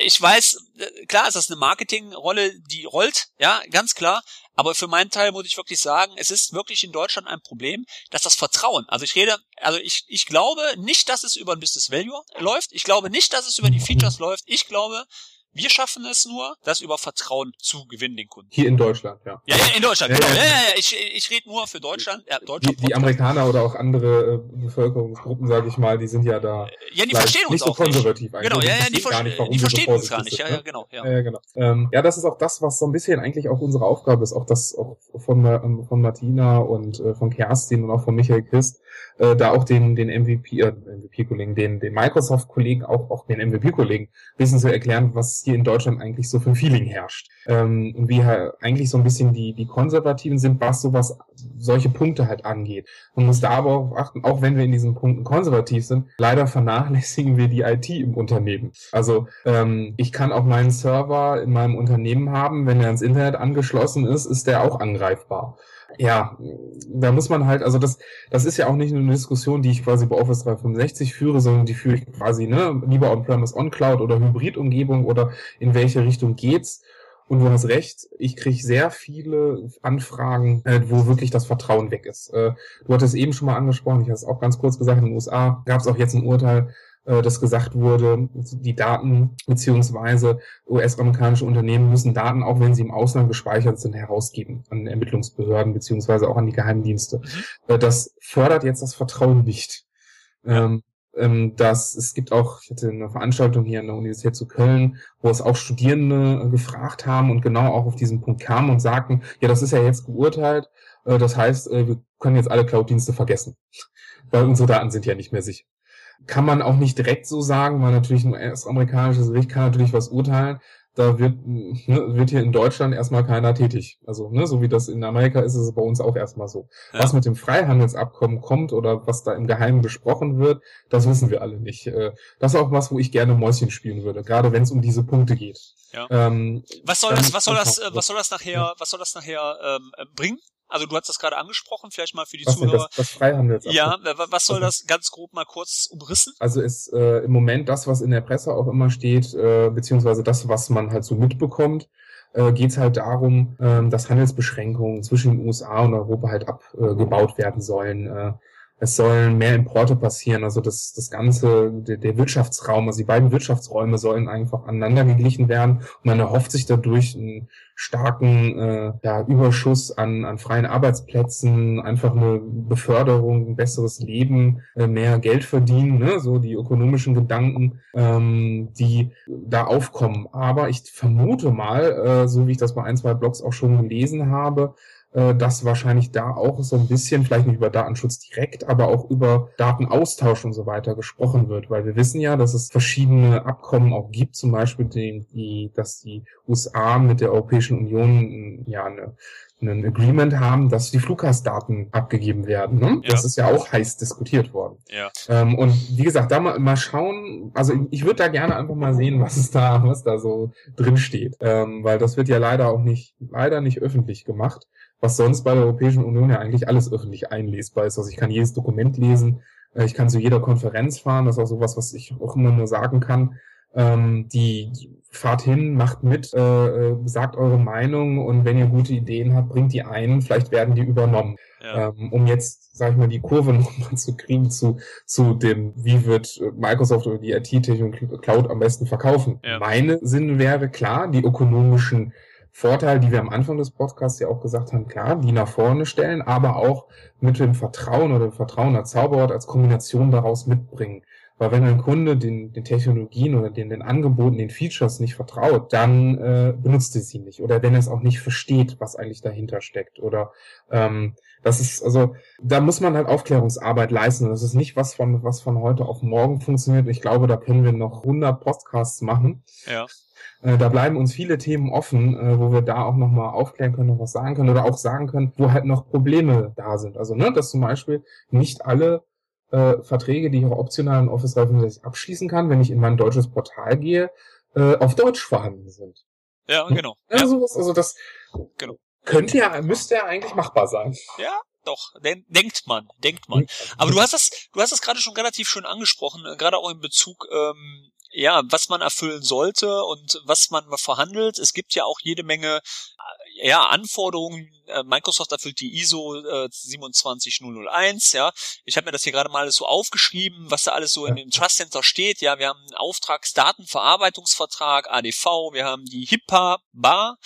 Ich weiß, äh, klar ist das eine Marketingrolle, die rollt, ja, ganz klar. Aber für meinen Teil muss ich wirklich sagen, es ist wirklich in Deutschland ein Problem, dass das Vertrauen, also ich rede, also ich, ich glaube nicht, dass es über ein Business Value läuft. Ich glaube nicht, dass es über die Features läuft. Ich glaube, wir schaffen es nur, das über Vertrauen zu gewinnen, den Kunden. Hier in Deutschland, ja. Ja, in Deutschland, genau. Ja, ja, ja. Ich, ich rede nur für Deutschland. Ja, Deutschland die, die Amerikaner oder auch andere äh, Bevölkerungsgruppen, sage ich mal, die sind ja da ja, die verstehen uns nicht so konservativ nicht. Genau, ja, ja, die, ver nicht, die verstehen uns gar nicht. Ja, ja, genau. Ja, ja, genau. Ähm, ja, das ist auch das, was so ein bisschen eigentlich auch unsere Aufgabe ist, auch das auch von, ähm, von Martina und äh, von Kerstin und auch von Michael Christ, äh, da auch den, den MVP, äh, MVP-Kollegen, den, den Microsoft-Kollegen, auch, auch den MVP-Kollegen, wissen zu erklären, was hier in Deutschland eigentlich so für ein Feeling herrscht. Ähm, und wie halt eigentlich so ein bisschen die, die Konservativen sind, was sowas, solche Punkte halt angeht. Man muss da aber auch achten, auch wenn wir in diesen Punkten konservativ sind, leider vernachlässigen wir die IT im Unternehmen. Also ähm, ich kann auch meinen Server in meinem Unternehmen haben, wenn er ans Internet angeschlossen ist, ist der auch angreifbar ja, da muss man halt, also das, das ist ja auch nicht nur eine Diskussion, die ich quasi bei Office 365 führe, sondern die führe ich quasi, ne, lieber on-premise, on-cloud oder Hybrid-Umgebung oder in welche Richtung geht's. Und du hast recht, ich kriege sehr viele Anfragen, äh, wo wirklich das Vertrauen weg ist. Äh, du hattest eben schon mal angesprochen, ich habe es auch ganz kurz gesagt, in den USA gab es auch jetzt ein Urteil, äh, dass gesagt wurde, die Daten beziehungsweise US-amerikanische Unternehmen müssen Daten, auch wenn sie im Ausland gespeichert sind, herausgeben an Ermittlungsbehörden beziehungsweise auch an die Geheimdienste. Mhm. Äh, das fördert jetzt das Vertrauen nicht. Ähm, ähm, dass es gibt auch, ich hatte eine Veranstaltung hier an der Universität zu Köln, wo es auch Studierende äh, gefragt haben und genau auch auf diesen Punkt kamen und sagten, ja, das ist ja jetzt geurteilt, das heißt, wir können jetzt alle Cloud-Dienste vergessen, weil unsere Daten sind ja nicht mehr sicher kann man auch nicht direkt so sagen, weil natürlich ein US-amerikanisches Gericht kann natürlich was urteilen. Da wird, ne, wird hier in Deutschland erstmal keiner tätig. Also, ne, so wie das in Amerika ist, ist es bei uns auch erstmal so. Ja. Was mit dem Freihandelsabkommen kommt oder was da im Geheimen besprochen wird, das wissen wir alle nicht. Äh, das ist auch was, wo ich gerne Mäuschen spielen würde, gerade wenn es um diese Punkte geht. Ja. Ähm, was soll das, was soll das, was soll das nachher, was soll das nachher ähm, bringen? Also du hast das gerade angesprochen, vielleicht mal für die was Zuhörer. Das, das Freihandelsabkommen. Ja, was soll das ganz grob mal kurz umrissen? Also ist äh, im Moment das, was in der Presse auch immer steht, äh, beziehungsweise das, was man halt so mitbekommt, äh, geht es halt darum, äh, dass Handelsbeschränkungen zwischen den USA und Europa halt abgebaut äh, werden sollen. Es sollen mehr Importe passieren, also das, das ganze, der, der Wirtschaftsraum, also die beiden Wirtschaftsräume sollen einfach aneinander geglichen werden und man erhofft sich dadurch einen starken äh, ja, Überschuss an, an freien Arbeitsplätzen, einfach eine Beförderung, ein besseres Leben, äh, mehr Geld verdienen, ne? so die ökonomischen Gedanken, ähm, die da aufkommen. Aber ich vermute mal, äh, so wie ich das bei ein, zwei Blogs auch schon gelesen habe, äh, dass wahrscheinlich da auch so ein bisschen, vielleicht nicht über Datenschutz direkt, aber auch über Datenaustausch und so weiter gesprochen wird, weil wir wissen ja, dass es verschiedene Abkommen auch gibt, zum Beispiel die, die dass die USA mit der Europäischen Union ja eine ein Agreement haben, dass die Fluggastdaten abgegeben werden. Ne? Ja. Das ist ja auch heiß diskutiert worden. Ja. Ähm, und wie gesagt, da mal, mal schauen, also ich würde da gerne einfach mal sehen, was es da, was da so drin steht. Ähm, weil das wird ja leider auch nicht, leider nicht öffentlich gemacht, was sonst bei der Europäischen Union ja eigentlich alles öffentlich einlesbar ist. Also ich kann jedes Dokument lesen, äh, ich kann zu jeder Konferenz fahren, das ist auch sowas, was ich auch immer nur sagen kann. Ähm, die fahrt hin, macht mit, äh, äh, sagt eure Meinung und wenn ihr gute Ideen habt, bringt die ein, vielleicht werden die übernommen. Ja. Ähm, um jetzt, sag ich mal, die Kurve (laughs) nochmal zu kriegen zu, zu dem, wie wird Microsoft oder die IT-Technik Cloud am besten verkaufen. Ja. Meine Sinn wäre klar, die ökonomischen Vorteile, die wir am Anfang des Podcasts ja auch gesagt haben, klar, die nach vorne stellen, aber auch mit dem Vertrauen oder dem Vertrauen als Zauberwort als Kombination daraus mitbringen. Weil wenn ein Kunde den, den Technologien oder den, den Angeboten, den Features nicht vertraut, dann äh, benutzt er sie nicht. Oder wenn er es auch nicht versteht, was eigentlich dahinter steckt. Oder ähm, das ist, also, da muss man halt Aufklärungsarbeit leisten. Das ist nicht was von, was von heute auf morgen funktioniert. Ich glaube, da können wir noch 100 Podcasts machen. Ja. Äh, da bleiben uns viele Themen offen, äh, wo wir da auch nochmal aufklären können, noch was sagen können oder auch sagen können, wo halt noch Probleme da sind. Also, ne, dass zum Beispiel nicht alle äh, Verträge, die ich auch optional in Office 365 abschließen kann, wenn ich in mein deutsches Portal gehe, äh, auf Deutsch vorhanden sind. Ja, genau. Ja, ja. Sowas, also das genau. könnte ja, müsste ja eigentlich machbar sein. Ja, doch, denkt man, denkt man. Aber du hast das, du hast das gerade schon relativ schön angesprochen, äh, gerade auch in Bezug, ähm, ja, was man erfüllen sollte und was man verhandelt. Es gibt ja auch jede Menge ja, Anforderungen, äh, Microsoft erfüllt die ISO äh, 27001, ja. Ich habe mir das hier gerade mal alles so aufgeschrieben, was da alles so in dem Trust Center steht. Ja, wir haben einen Auftragsdatenverarbeitungsvertrag, ADV, wir haben die HIPAA Bar,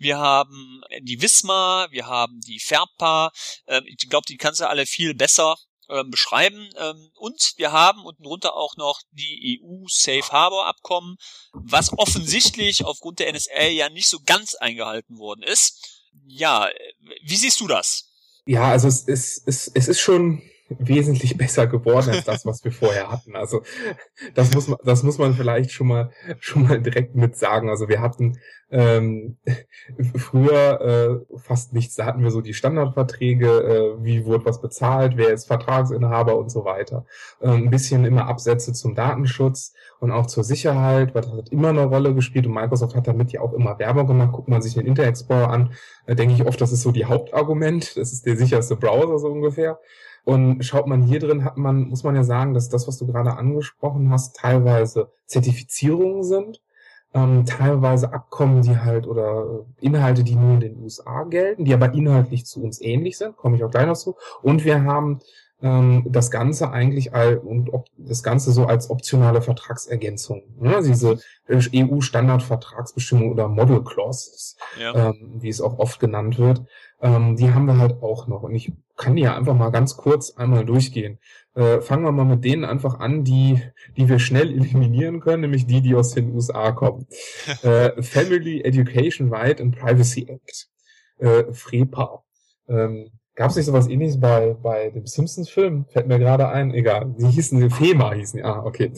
wir haben die WISMA, wir haben die FERPA. Äh, ich glaube, die kannst du alle viel besser ähm, beschreiben. Ähm, und wir haben unten drunter auch noch die EU Safe Harbor Abkommen, was offensichtlich aufgrund der NSA ja nicht so ganz eingehalten worden ist. Ja, wie siehst du das? Ja, also es ist, es, es ist schon wesentlich besser geworden als das, was wir vorher hatten. Also das muss man, das muss man vielleicht schon mal schon mal direkt mit sagen. Also wir hatten ähm, früher äh, fast nichts. Da hatten wir so die Standardverträge, äh, wie wurde was bezahlt, wer ist Vertragsinhaber und so weiter. Äh, ein bisschen immer Absätze zum Datenschutz und auch zur Sicherheit, weil das hat immer eine Rolle gespielt und Microsoft hat damit ja auch immer Werbung gemacht. Guckt man sich den Internet Explorer an, äh, denke ich oft, das ist so die Hauptargument. Das ist der sicherste Browser so ungefähr. Und schaut man hier drin, hat man, muss man ja sagen, dass das, was du gerade angesprochen hast, teilweise Zertifizierungen sind, ähm, teilweise Abkommen, die halt oder Inhalte, die nur in den USA gelten, die aber inhaltlich zu uns ähnlich sind, komme ich auch gleich noch zu. Und wir haben ähm, das Ganze eigentlich all, und ob, das Ganze so als optionale Vertragsergänzung. Ne? Diese EU-Standardvertragsbestimmung oder Model Clauses, ja. ähm, wie es auch oft genannt wird, ähm, die haben wir halt auch noch. Und ich kann die ja einfach mal ganz kurz einmal durchgehen. Äh, fangen wir mal mit denen einfach an, die, die wir schnell (laughs) eliminieren können, nämlich die, die aus den USA kommen. (laughs) äh, Family Education Right and Privacy Act. Äh, FREPA. Ähm, Gab es nicht sowas ähnliches bei, bei dem Simpsons-Film? Fällt mir gerade ein. Egal. Die hießen, FEMA hießen die. Ah, okay.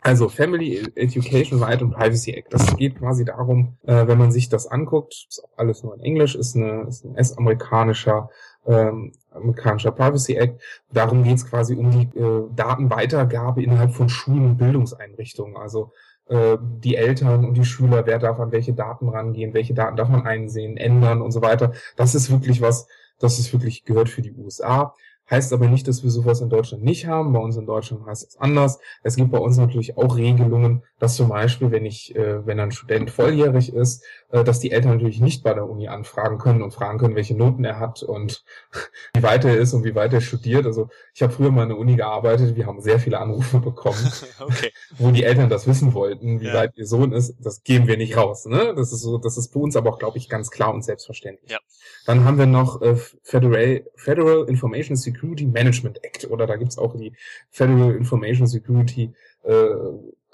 Also Family Education Right and Privacy Act. Das geht quasi darum, äh, wenn man sich das anguckt, ist auch alles nur in Englisch, ist, eine, ist ein US-amerikanischer ähm, amerikanischer Privacy Act. Darum geht es quasi um die äh, Datenweitergabe innerhalb von Schulen und Bildungseinrichtungen. Also äh, die Eltern und die Schüler, wer darf an welche Daten rangehen, welche Daten darf man einsehen, ändern und so weiter. Das ist wirklich was, das ist wirklich gehört für die USA. Heißt aber nicht, dass wir sowas in Deutschland nicht haben. Bei uns in Deutschland heißt es anders. Es gibt bei uns natürlich auch Regelungen, dass zum Beispiel, wenn ich, äh, wenn ein Student volljährig ist, dass die Eltern natürlich nicht bei der Uni anfragen können und fragen können, welche Noten er hat und (laughs) wie weit er ist und wie weit er studiert. Also ich habe früher mal in der Uni gearbeitet, wir haben sehr viele Anrufe bekommen, (laughs) okay. (laughs) wo die Eltern das wissen wollten, wie ja. weit ihr Sohn ist. Das geben wir nicht raus. Ne? Das ist so, das ist bei uns aber auch, glaube ich, ganz klar und selbstverständlich. Ja. Dann haben wir noch äh, Federal, Federal Information Security Management Act oder da gibt's auch die Federal Information Security äh,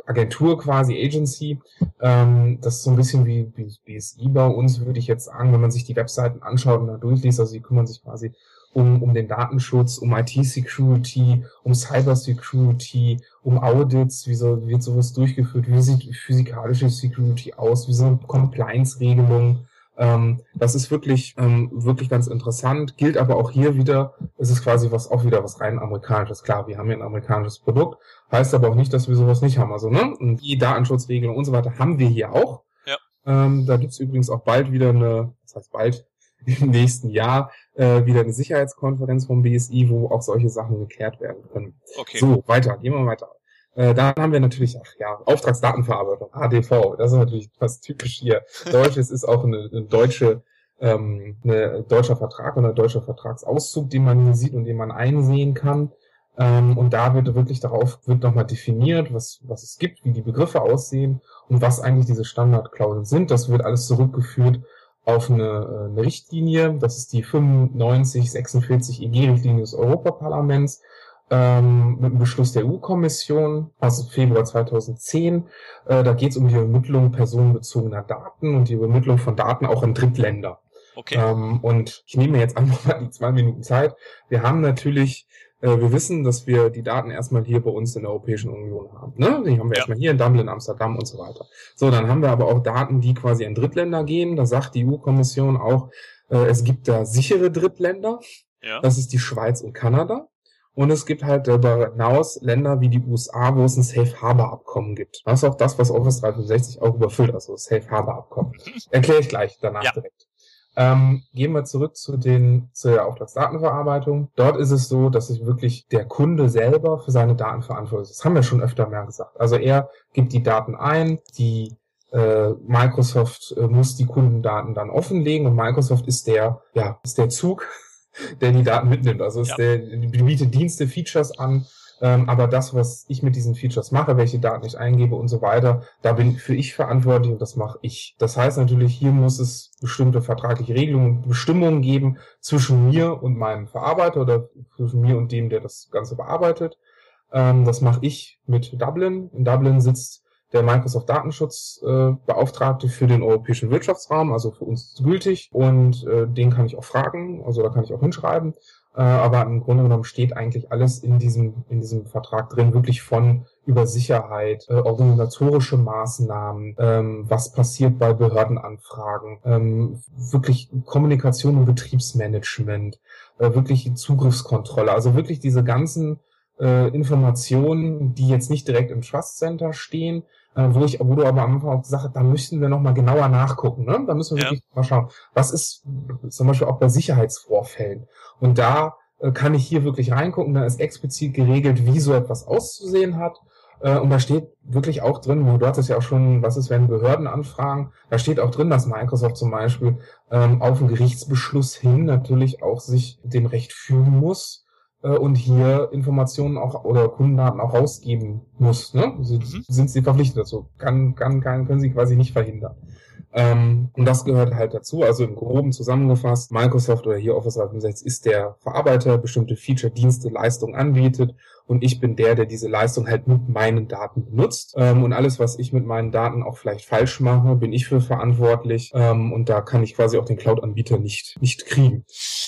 Agentur quasi, Agency. Ähm, das ist so ein bisschen wie, wie BSI bei uns, würde ich jetzt sagen, wenn man sich die Webseiten anschaut und da durchliest. Also sie kümmern sich quasi um, um den Datenschutz, um IT-Security, um Cyber-Security, um Audits, wie so, wird sowas durchgeführt, wie sieht physikalische Security aus, wie so Compliance-Regelungen. Ähm, das ist wirklich, ähm, wirklich ganz interessant, gilt aber auch hier wieder, es ist quasi was, auch wieder was rein amerikanisches. Klar, wir haben hier ein amerikanisches Produkt, heißt aber auch nicht, dass wir sowas nicht haben. Also, ne, die Datenschutzregelung und so weiter haben wir hier auch. Ja. Ähm, da gibt's übrigens auch bald wieder eine, das heißt bald, (laughs) im nächsten Jahr äh, wieder eine Sicherheitskonferenz vom BSI, wo auch solche Sachen geklärt werden können. Okay. So, weiter, gehen wir weiter. Äh, dann haben wir natürlich, ach ja, Auftragsdatenverarbeitung, ADV, das ist natürlich was typisch hier. Deutsches ist auch eine, eine deutsche ähm, eine deutscher Vertrag oder ein deutscher Vertragsauszug, den man hier sieht und den man einsehen kann. Ähm, und da wird wirklich darauf, wird nochmal definiert, was, was es gibt, wie die Begriffe aussehen und was eigentlich diese Standardklauseln sind. Das wird alles zurückgeführt auf eine, äh, eine Richtlinie. Das ist die 9546 EG-Richtlinie des Europaparlaments ähm, mit dem Beschluss der EU-Kommission aus Februar 2010. Äh, da geht es um die Übermittlung personenbezogener Daten und die Übermittlung von Daten auch in Drittländer. Okay. Ähm, und ich nehme jetzt einfach mal die zwei Minuten Zeit. Wir haben natürlich äh, wir wissen, dass wir die Daten erstmal hier bei uns in der Europäischen Union haben. Ne? Die haben wir ja. erstmal hier in Dublin, Amsterdam und so weiter. So, dann haben wir aber auch Daten, die quasi in Drittländer gehen. Da sagt die EU-Kommission auch, äh, es gibt da sichere Drittländer. Ja. Das ist die Schweiz und Kanada. Und es gibt halt darüber hinaus Länder wie die USA, wo es ein Safe Harbor Abkommen gibt. Das ist auch das, was Office 365 auch überfüllt, also Safe Harbor Abkommen. Erkläre ich gleich danach ja. direkt. Ähm, gehen wir zurück zu den, zur Auftragsdatenverarbeitung. Dort ist es so, dass sich wirklich der Kunde selber für seine Daten verantwortlich ist. Das haben wir schon öfter mehr gesagt. Also er gibt die Daten ein, die äh, Microsoft äh, muss die Kundendaten dann offenlegen und Microsoft ist der, ja, ist der Zug, der die Daten mitnimmt. Also ist ja. der, bietet Dienste, Features an, ähm, aber das, was ich mit diesen Features mache, welche Daten ich eingebe und so weiter, da bin für ich verantwortlich und das mache ich. Das heißt natürlich, hier muss es bestimmte vertragliche Regelungen, Bestimmungen geben zwischen mir und meinem Verarbeiter oder zwischen mir und dem, der das Ganze bearbeitet. Ähm, das mache ich mit Dublin. In Dublin sitzt der Microsoft Datenschutzbeauftragte äh, für den europäischen Wirtschaftsraum, also für uns gültig. Und äh, den kann ich auch fragen, also da kann ich auch hinschreiben. Äh, aber im Grunde genommen steht eigentlich alles in diesem, in diesem Vertrag drin, wirklich von über Sicherheit, äh, organisatorische Maßnahmen, ähm, was passiert bei Behördenanfragen, ähm, wirklich Kommunikation und Betriebsmanagement, äh, wirklich Zugriffskontrolle, also wirklich diese ganzen äh, Informationen, die jetzt nicht direkt im Trust Center stehen, äh, wo ich, wo du aber am Anfang auch gesagt hast, da müssen wir nochmal genauer nachgucken, ne? Da müssen wir ja. wirklich mal schauen, was ist zum Beispiel auch bei Sicherheitsvorfällen. Und da äh, kann ich hier wirklich reingucken, da ist explizit geregelt, wie so etwas auszusehen hat. Äh, und da steht wirklich auch drin, du hattest ja auch schon, was ist, wenn Behörden anfragen, da steht auch drin, dass Microsoft zum Beispiel ähm, auf einen Gerichtsbeschluss hin natürlich auch sich dem Recht fügen muss äh, und hier Informationen auch oder Kundendaten auch rausgeben muss. Ne? Sie, mhm. Sind sie verpflichtet dazu? Kann, kann, kann, können sie quasi nicht verhindern. Ähm, und das gehört halt dazu. Also im Groben zusammengefasst, Microsoft oder hier Office 365 ist der Verarbeiter, bestimmte Feature, Dienste, Leistungen anbietet und ich bin der, der diese Leistung halt mit meinen Daten benutzt. Ähm, und alles, was ich mit meinen Daten auch vielleicht falsch mache, bin ich für verantwortlich ähm, und da kann ich quasi auch den Cloud-Anbieter nicht, nicht kriegen.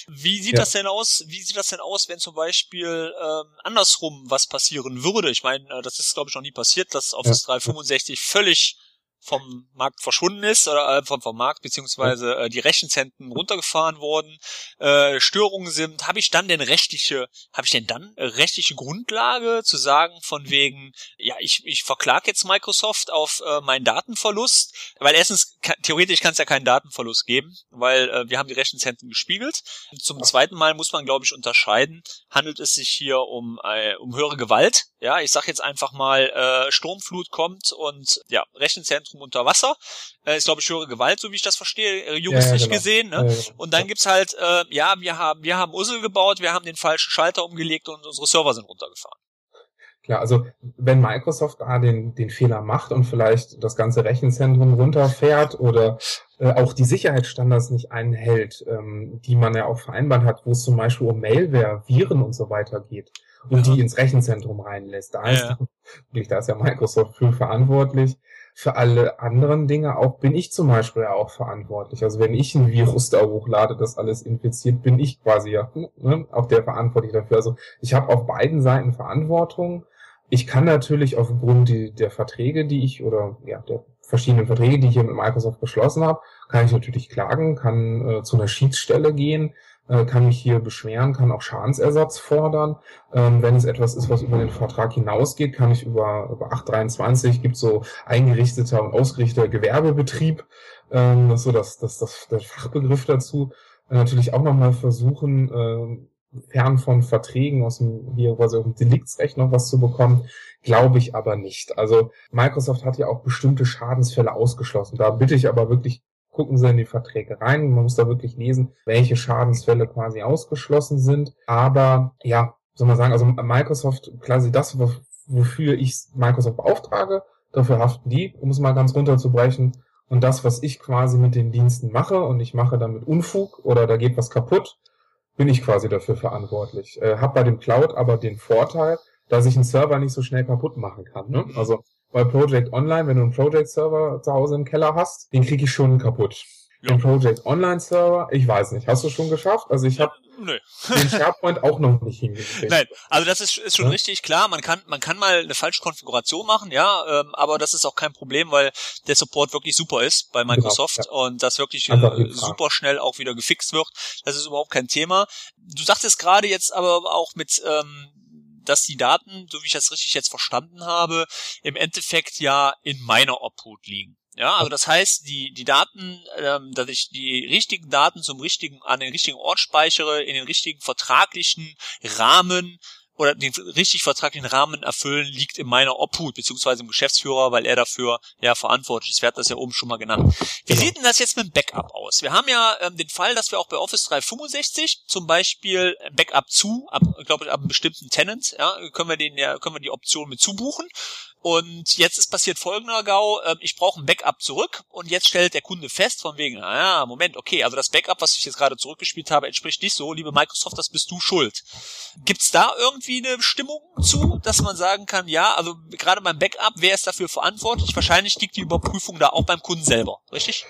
Wie sieht ja. das denn aus? Wie sieht das denn aus, wenn zum Beispiel ähm, andersrum was passieren würde? Ich meine, äh, das ist glaube ich noch nie passiert, dass Office ja. 365 völlig vom Markt verschwunden ist oder äh, vom, vom Markt beziehungsweise äh, die Rechenzentren runtergefahren wurden, äh, Störungen sind, habe ich dann denn rechtliche, habe ich denn dann äh, rechtliche Grundlage zu sagen von wegen, ja ich ich verklag jetzt Microsoft auf äh, meinen Datenverlust, weil erstens kann, theoretisch kann es ja keinen Datenverlust geben, weil äh, wir haben die Rechenzentren gespiegelt. Zum zweiten Mal muss man glaube ich unterscheiden, handelt es sich hier um äh, um höhere Gewalt, ja ich sag jetzt einfach mal äh, Sturmflut kommt und ja Rechenzentren Zentrum unter Wasser. Äh, ist, glaube ich, höhere Gewalt, so wie ich das verstehe, äh, juristisch ja, genau. gesehen. Ne? Ja, genau. Und dann gibt's halt, äh, ja, wir haben, wir haben Ussel gebaut, wir haben den falschen Schalter umgelegt und unsere Server sind runtergefahren. Ja, also wenn Microsoft da den, den Fehler macht und vielleicht das ganze Rechenzentrum runterfährt oder äh, auch die Sicherheitsstandards nicht einhält, ähm, die man ja auch vereinbart hat, wo es zum Beispiel um Mailware, Viren und so weiter geht und ja. die ins Rechenzentrum reinlässt. Da, ja, ist, (laughs) da ist ja Microsoft für verantwortlich für alle anderen Dinge auch bin ich zum Beispiel ja auch verantwortlich. Also wenn ich ein Virus da hochlade, das alles infiziert, bin ich quasi ja ne, auch der verantwortlich dafür. Also ich habe auf beiden Seiten Verantwortung. Ich kann natürlich aufgrund die, der Verträge, die ich oder ja der verschiedenen Verträge, die ich hier mit Microsoft geschlossen habe, kann ich natürlich klagen, kann äh, zu einer Schiedsstelle gehen, kann mich hier beschweren, kann auch Schadensersatz fordern. Ähm, wenn es etwas ist, was über den Vertrag hinausgeht, kann ich über, über 823 gibt so eingerichteter und ausgerichteter Gewerbebetrieb, ähm, das ist so das, das, das, der Fachbegriff dazu, äh, natürlich auch nochmal versuchen, äh, fern von Verträgen aus dem, hier quasi auf dem Deliktsrecht noch was zu bekommen, glaube ich aber nicht. Also Microsoft hat ja auch bestimmte Schadensfälle ausgeschlossen. Da bitte ich aber wirklich gucken Sie in die Verträge rein. Man muss da wirklich lesen, welche Schadensfälle quasi ausgeschlossen sind. Aber ja, soll man sagen, also Microsoft, quasi das, wofür ich Microsoft beauftrage, dafür haften die, um es mal ganz runterzubrechen. Und das, was ich quasi mit den Diensten mache und ich mache damit Unfug oder da geht was kaputt, bin ich quasi dafür verantwortlich. Äh, hab bei dem Cloud aber den Vorteil, dass ich einen Server nicht so schnell kaputt machen kann. Ne? Also bei Project Online, wenn du einen Project Server zu Hause im Keller hast, den krieg ich schon kaputt. Ja. Den Project Online Server, ich weiß nicht, hast du schon geschafft? Also ich habe Nö. den SharePoint auch noch nicht (laughs) hingekriegt. Nein, also das ist, ist schon ja? richtig klar. Man kann, man kann mal eine falsche Konfiguration machen, ja, ähm, aber das ist auch kein Problem, weil der Support wirklich super ist bei genau, Microsoft genau, ja. und das wirklich äh, super schnell auch wieder gefixt wird. Das ist überhaupt kein Thema. Du sagtest gerade jetzt aber auch mit ähm, dass die Daten, so wie ich das richtig jetzt verstanden habe, im Endeffekt ja in meiner Obhut liegen. Ja, also das heißt, die, die Daten, ähm, dass ich die richtigen Daten zum richtigen, an den richtigen Ort speichere, in den richtigen vertraglichen Rahmen oder den richtig vertraglichen Rahmen erfüllen, liegt in meiner Obhut, beziehungsweise im Geschäftsführer, weil er dafür ja verantwortlich ist. Wir hatten das ja oben schon mal genannt. Wie genau. sieht denn das jetzt mit dem Backup aus? Wir haben ja ähm, den Fall, dass wir auch bei Office 365 zum Beispiel Backup zu, ab, glaube ich, ab einem bestimmten Tenant, ja, können wir den ja, können wir die Option mit zubuchen. Und jetzt ist passiert folgender GAU, äh, ich brauche ein Backup zurück und jetzt stellt der Kunde fest von wegen, ah, Moment, okay, also das Backup, was ich jetzt gerade zurückgespielt habe, entspricht nicht so, liebe Microsoft, das bist du schuld. Gibt's da irgendwie eine Stimmung zu, dass man sagen kann, ja, also gerade beim Backup, wer ist dafür verantwortlich? Wahrscheinlich liegt die Überprüfung da auch beim Kunden selber, richtig?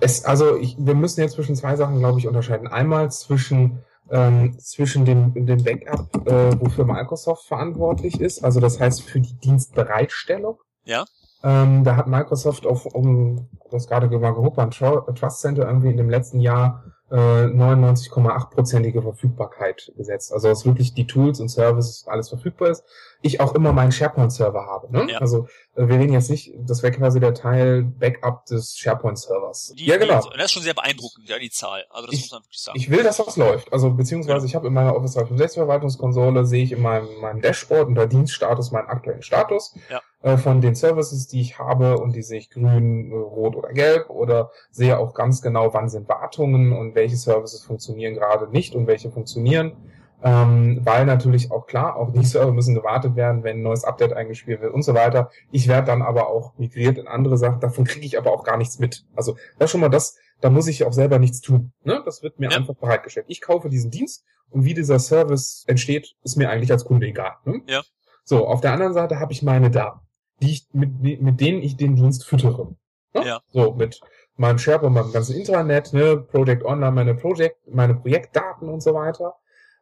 Es, also ich, wir müssen jetzt zwischen zwei Sachen, glaube ich, unterscheiden. Einmal zwischen ähm, zwischen dem, dem Backup, äh, wofür Microsoft verantwortlich ist, also das heißt für die Dienstbereitstellung. Ja. Ähm, da hat Microsoft auf, um das gerade mal geguckt, beim Trust Center irgendwie in dem letzten Jahr äh, 99,8-prozentige Verfügbarkeit gesetzt. Also dass wirklich die Tools und Services alles verfügbar ist. Ich auch immer meinen SharePoint-Server habe. Ne? Ja. Also äh, wir reden jetzt nicht, das wäre quasi der Teil Backup des SharePoint-Servers. Ja, genau. Die, das ist schon sehr beeindruckend, ja, die Zahl. Also das ich, muss man wirklich sagen. Ich will, dass das läuft. Also beziehungsweise ja. ich habe in meiner Office 365 Verwaltungskonsole, sehe ich in meinem, meinem Dashboard unter Dienststatus meinen aktuellen Status. Ja äh, von den Services, die ich habe und die sehe ich grün, rot oder gelb oder sehe auch ganz genau, wann sind Wartungen und welche Services funktionieren gerade nicht und welche funktionieren. Ähm, weil natürlich auch klar, auch die Server müssen gewartet werden, wenn ein neues Update eingespielt wird und so weiter. Ich werde dann aber auch migriert in andere Sachen, davon kriege ich aber auch gar nichts mit. Also das ist schon mal das, da muss ich auch selber nichts tun. Ne? Das wird mir ja. einfach bereitgestellt. Ich kaufe diesen Dienst und wie dieser Service entsteht, ist mir eigentlich als Kunde egal. Ne? Ja. So, auf der anderen Seite habe ich meine Daten die ich, mit, mit denen ich den Dienst füttere. Ne? Ja. So, mit meinem SharePoint, meinem ganzen Internet, ne, Project Online, meine Project, meine Projektdaten und so weiter.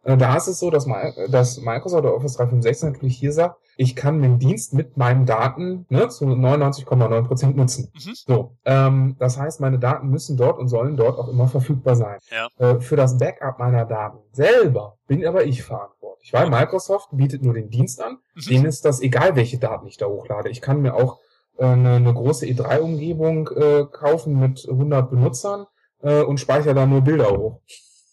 Äh, da ist es so, dass, dass Microsoft oder Office 365 natürlich hier sagt, ich kann den Dienst mit meinen Daten ne, zu 99,9% nutzen. Mhm. So, ähm, das heißt, meine Daten müssen dort und sollen dort auch immer verfügbar sein. Ja. Äh, für das Backup meiner Daten selber bin aber ich verantwortlich, weil Microsoft bietet nur den Dienst an. Mhm. Denen ist das egal, welche Daten ich da hochlade. Ich kann mir auch äh, eine, eine große E3-Umgebung äh, kaufen mit 100 Benutzern äh, und speichere da nur Bilder hoch.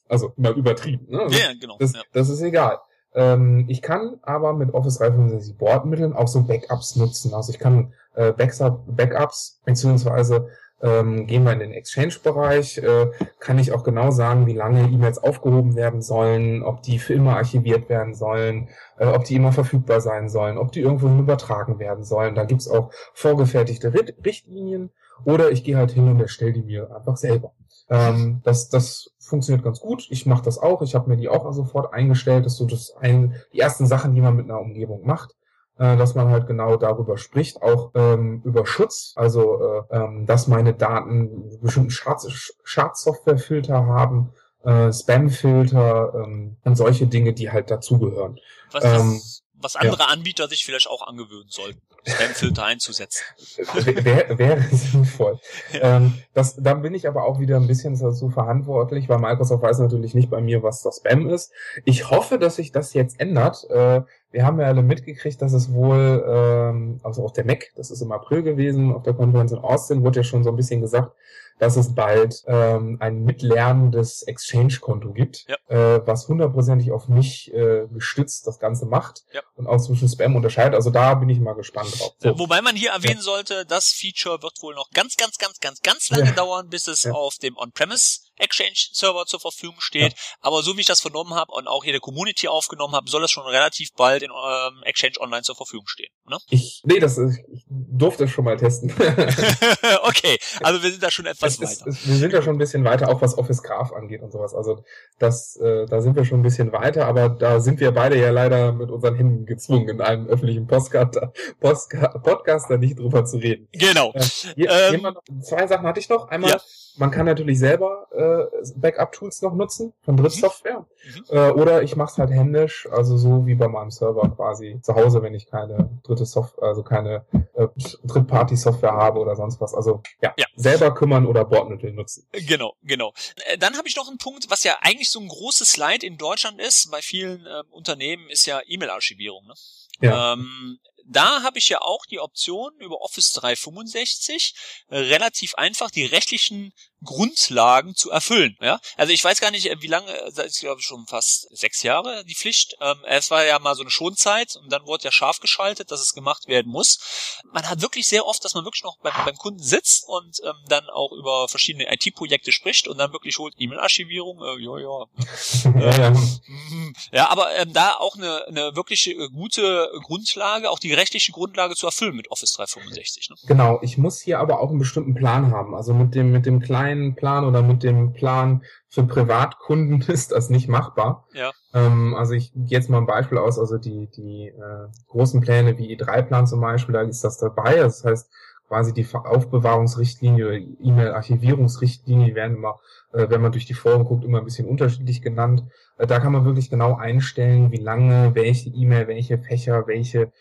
Also mal übertrieben. Ne? Also, ja, genau. Das, ja. das ist egal. Ähm, ich kann aber mit Office 365 Bordmitteln auch so Backups nutzen. Also ich kann äh, Backups beziehungsweise Ähm, gehen wir in den Exchange-Bereich, äh, kann ich auch genau sagen, wie lange E-Mails aufgehoben werden sollen, ob die für immer archiviert werden sollen, äh, ob die immer verfügbar sein sollen, ob die irgendwo übertragen werden sollen. Da gibt's auch vorgefertigte Richtlinien oder ich gehe halt hin und erstelle die mir einfach selber. Ähm, das, das funktioniert ganz gut. Ich mache das auch. Ich habe mir die auch sofort eingestellt. Das ist so das ein, die ersten Sachen, die man mit einer Umgebung macht äh, dass man halt genau darüber spricht, auch ähm, über Schutz, also äh, ähm, dass meine Daten bestimmten Schadsoftwarefilter haben, äh, Spamfilter ähm, und solche Dinge, die halt dazugehören. Was, ähm, was andere ja. Anbieter sich vielleicht auch angewöhnen sollten, Spamfilter einzusetzen. Wäre wär (laughs) sinnvoll. Ja. Ähm, das, dann bin ich aber auch wieder ein bisschen dazu verantwortlich, weil Microsoft weiß natürlich nicht bei mir, was das Spam ist. Ich hoffe, dass sich das jetzt ändert. Äh, wir haben ja alle mitgekriegt, dass es wohl, ähm, also auf der Mac, das ist im April gewesen, auf der Konferenz in Austin, wurde ja schon so ein bisschen gesagt, dass es bald ähm, ein mitlernendes Exchange-Konto gibt, ja. äh, was hundertprozentig auf mich äh, gestützt das Ganze macht ja. und auch zwischen Spam unterscheidet. Also da bin ich mal gespannt drauf. So. Wobei man hier erwähnen sollte, das Feature wird wohl noch ganz, ganz, ganz, ganz, ganz lange dauern, bis es auf dem On-Premise Exchange-Server zur Verfügung steht. Ja. Aber so wie ich das vernommen habe und auch hier der Community aufgenommen habe, soll das schon relativ bald in ähm, Exchange Online zur Verfügung stehen. Ne? Ich, nee, das ich durfte es schon mal testen. (laughs) (laughs) okay, also wir sind da schon etwas es, weiter. Es, wir sind da schon ein bisschen weiter, auch was Office Graph angeht und sowas. Also das, äh, da sind wir schon ein bisschen weiter, aber da sind wir beide ja leider mit unseren Händen gezwungen, in einem öffentlichen Podcast, Podcast da nicht drüber zu reden. Genau. Äh, hier, ähm, zwei Sachen hatte ich noch. Einmal ja man kann natürlich selber äh, Backup-Tools noch nutzen von Drittsoftware. Mhm. Äh, oder ich mache es halt händisch, also so wie bei meinem Server quasi zu Hause, wenn ich keine dritte Software, also keine äh, Drittparty-Software habe oder sonst was. Also ja, ja. selber kümmern oder Bordmittel nutzen. Genau, genau. Äh, dann habe ich noch einen Punkt, was ja eigentlich so ein großes Leid in Deutschland ist, bei vielen äh, Unternehmen, ist ja E-Mail-Archivierung. Ne? Ja. Ähm, da habe ich ja auch die Option über Office 365 äh, relativ einfach die rechtlichen Grundlagen zu erfüllen. Ja? Also ich weiß gar nicht, äh, wie lange, äh, das ist glaube ich schon fast sechs Jahre die Pflicht. Ähm, es war ja mal so eine Schonzeit und dann wurde ja scharf geschaltet, dass es gemacht werden muss. Man hat wirklich sehr oft, dass man wirklich noch beim, beim Kunden sitzt und ähm, dann auch über verschiedene IT-Projekte spricht und dann wirklich holt E-Mail-Archivierung. Äh, ja, ja. (laughs) ja, ja. Mhm. (laughs) ja, aber ähm, da auch eine, eine wirklich äh, gute Grundlage, auch die rechtliche Grundlage zu erfüllen mit Office 365. Ne? Genau, ich muss hier aber auch einen bestimmten Plan haben. Also mit dem, mit dem kleinen Plan oder mit dem Plan für Privatkunden (laughs) ist das nicht machbar. Ja. Ähm, also ich gehe jetzt mal ein Beispiel aus, also die, die äh, großen Pläne wie E3-Plan zum Beispiel, da ist das dabei. Das heißt, quasi die Aufbewahrungsrichtlinie oder E-Mail-Archivierungsrichtlinie, die werden immer, äh, wenn man durch die Foren guckt, immer ein bisschen unterschiedlich genannt. Äh, da kann man wirklich genau einstellen, wie lange welche E-Mail, welche Fächer, welche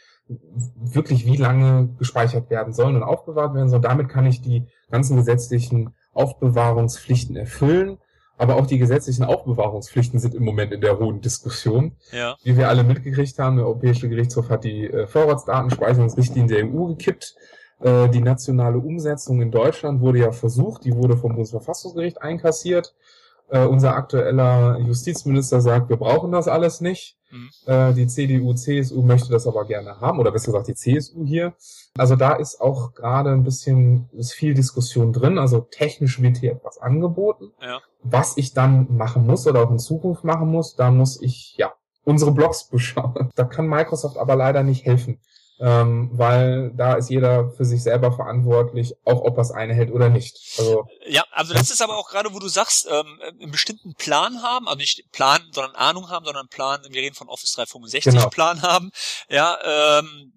wirklich wie lange gespeichert werden sollen und aufbewahrt werden sollen. Damit kann ich die ganzen gesetzlichen Aufbewahrungspflichten erfüllen. Aber auch die gesetzlichen Aufbewahrungspflichten sind im Moment in der hohen Diskussion. Ja. Wie wir alle mitgekriegt haben, der Europäische Gerichtshof hat die äh, Vorratsdatenspeicherungsrichtlinie der EU gekippt. Äh, die nationale Umsetzung in Deutschland wurde ja versucht, die wurde vom Bundesverfassungsgericht einkassiert. Äh, unser aktueller Justizminister sagt, wir brauchen das alles nicht. Mhm. Äh, die CDU, CSU möchte das aber gerne haben, oder besser gesagt die CSU hier. Also da ist auch gerade ein bisschen, ist viel Diskussion drin. Also technisch wird hier etwas angeboten. Ja. Was ich dann machen muss oder auch in Zukunft machen muss, da muss ich, ja, unsere Blogs (laughs) beschauen. Da kann Microsoft aber leider nicht helfen ähm, weil da ist jeder für sich selber verantwortlich, auch ob er es einhält oder nicht. Also ja, also das ist aber auch gerade, wo du sagst, ähm, einen bestimmten Plan haben, also nicht Plan, sondern Ahnung haben, sondern Plan. Wir reden von Office 365 genau. Plan haben. Ja, ähm,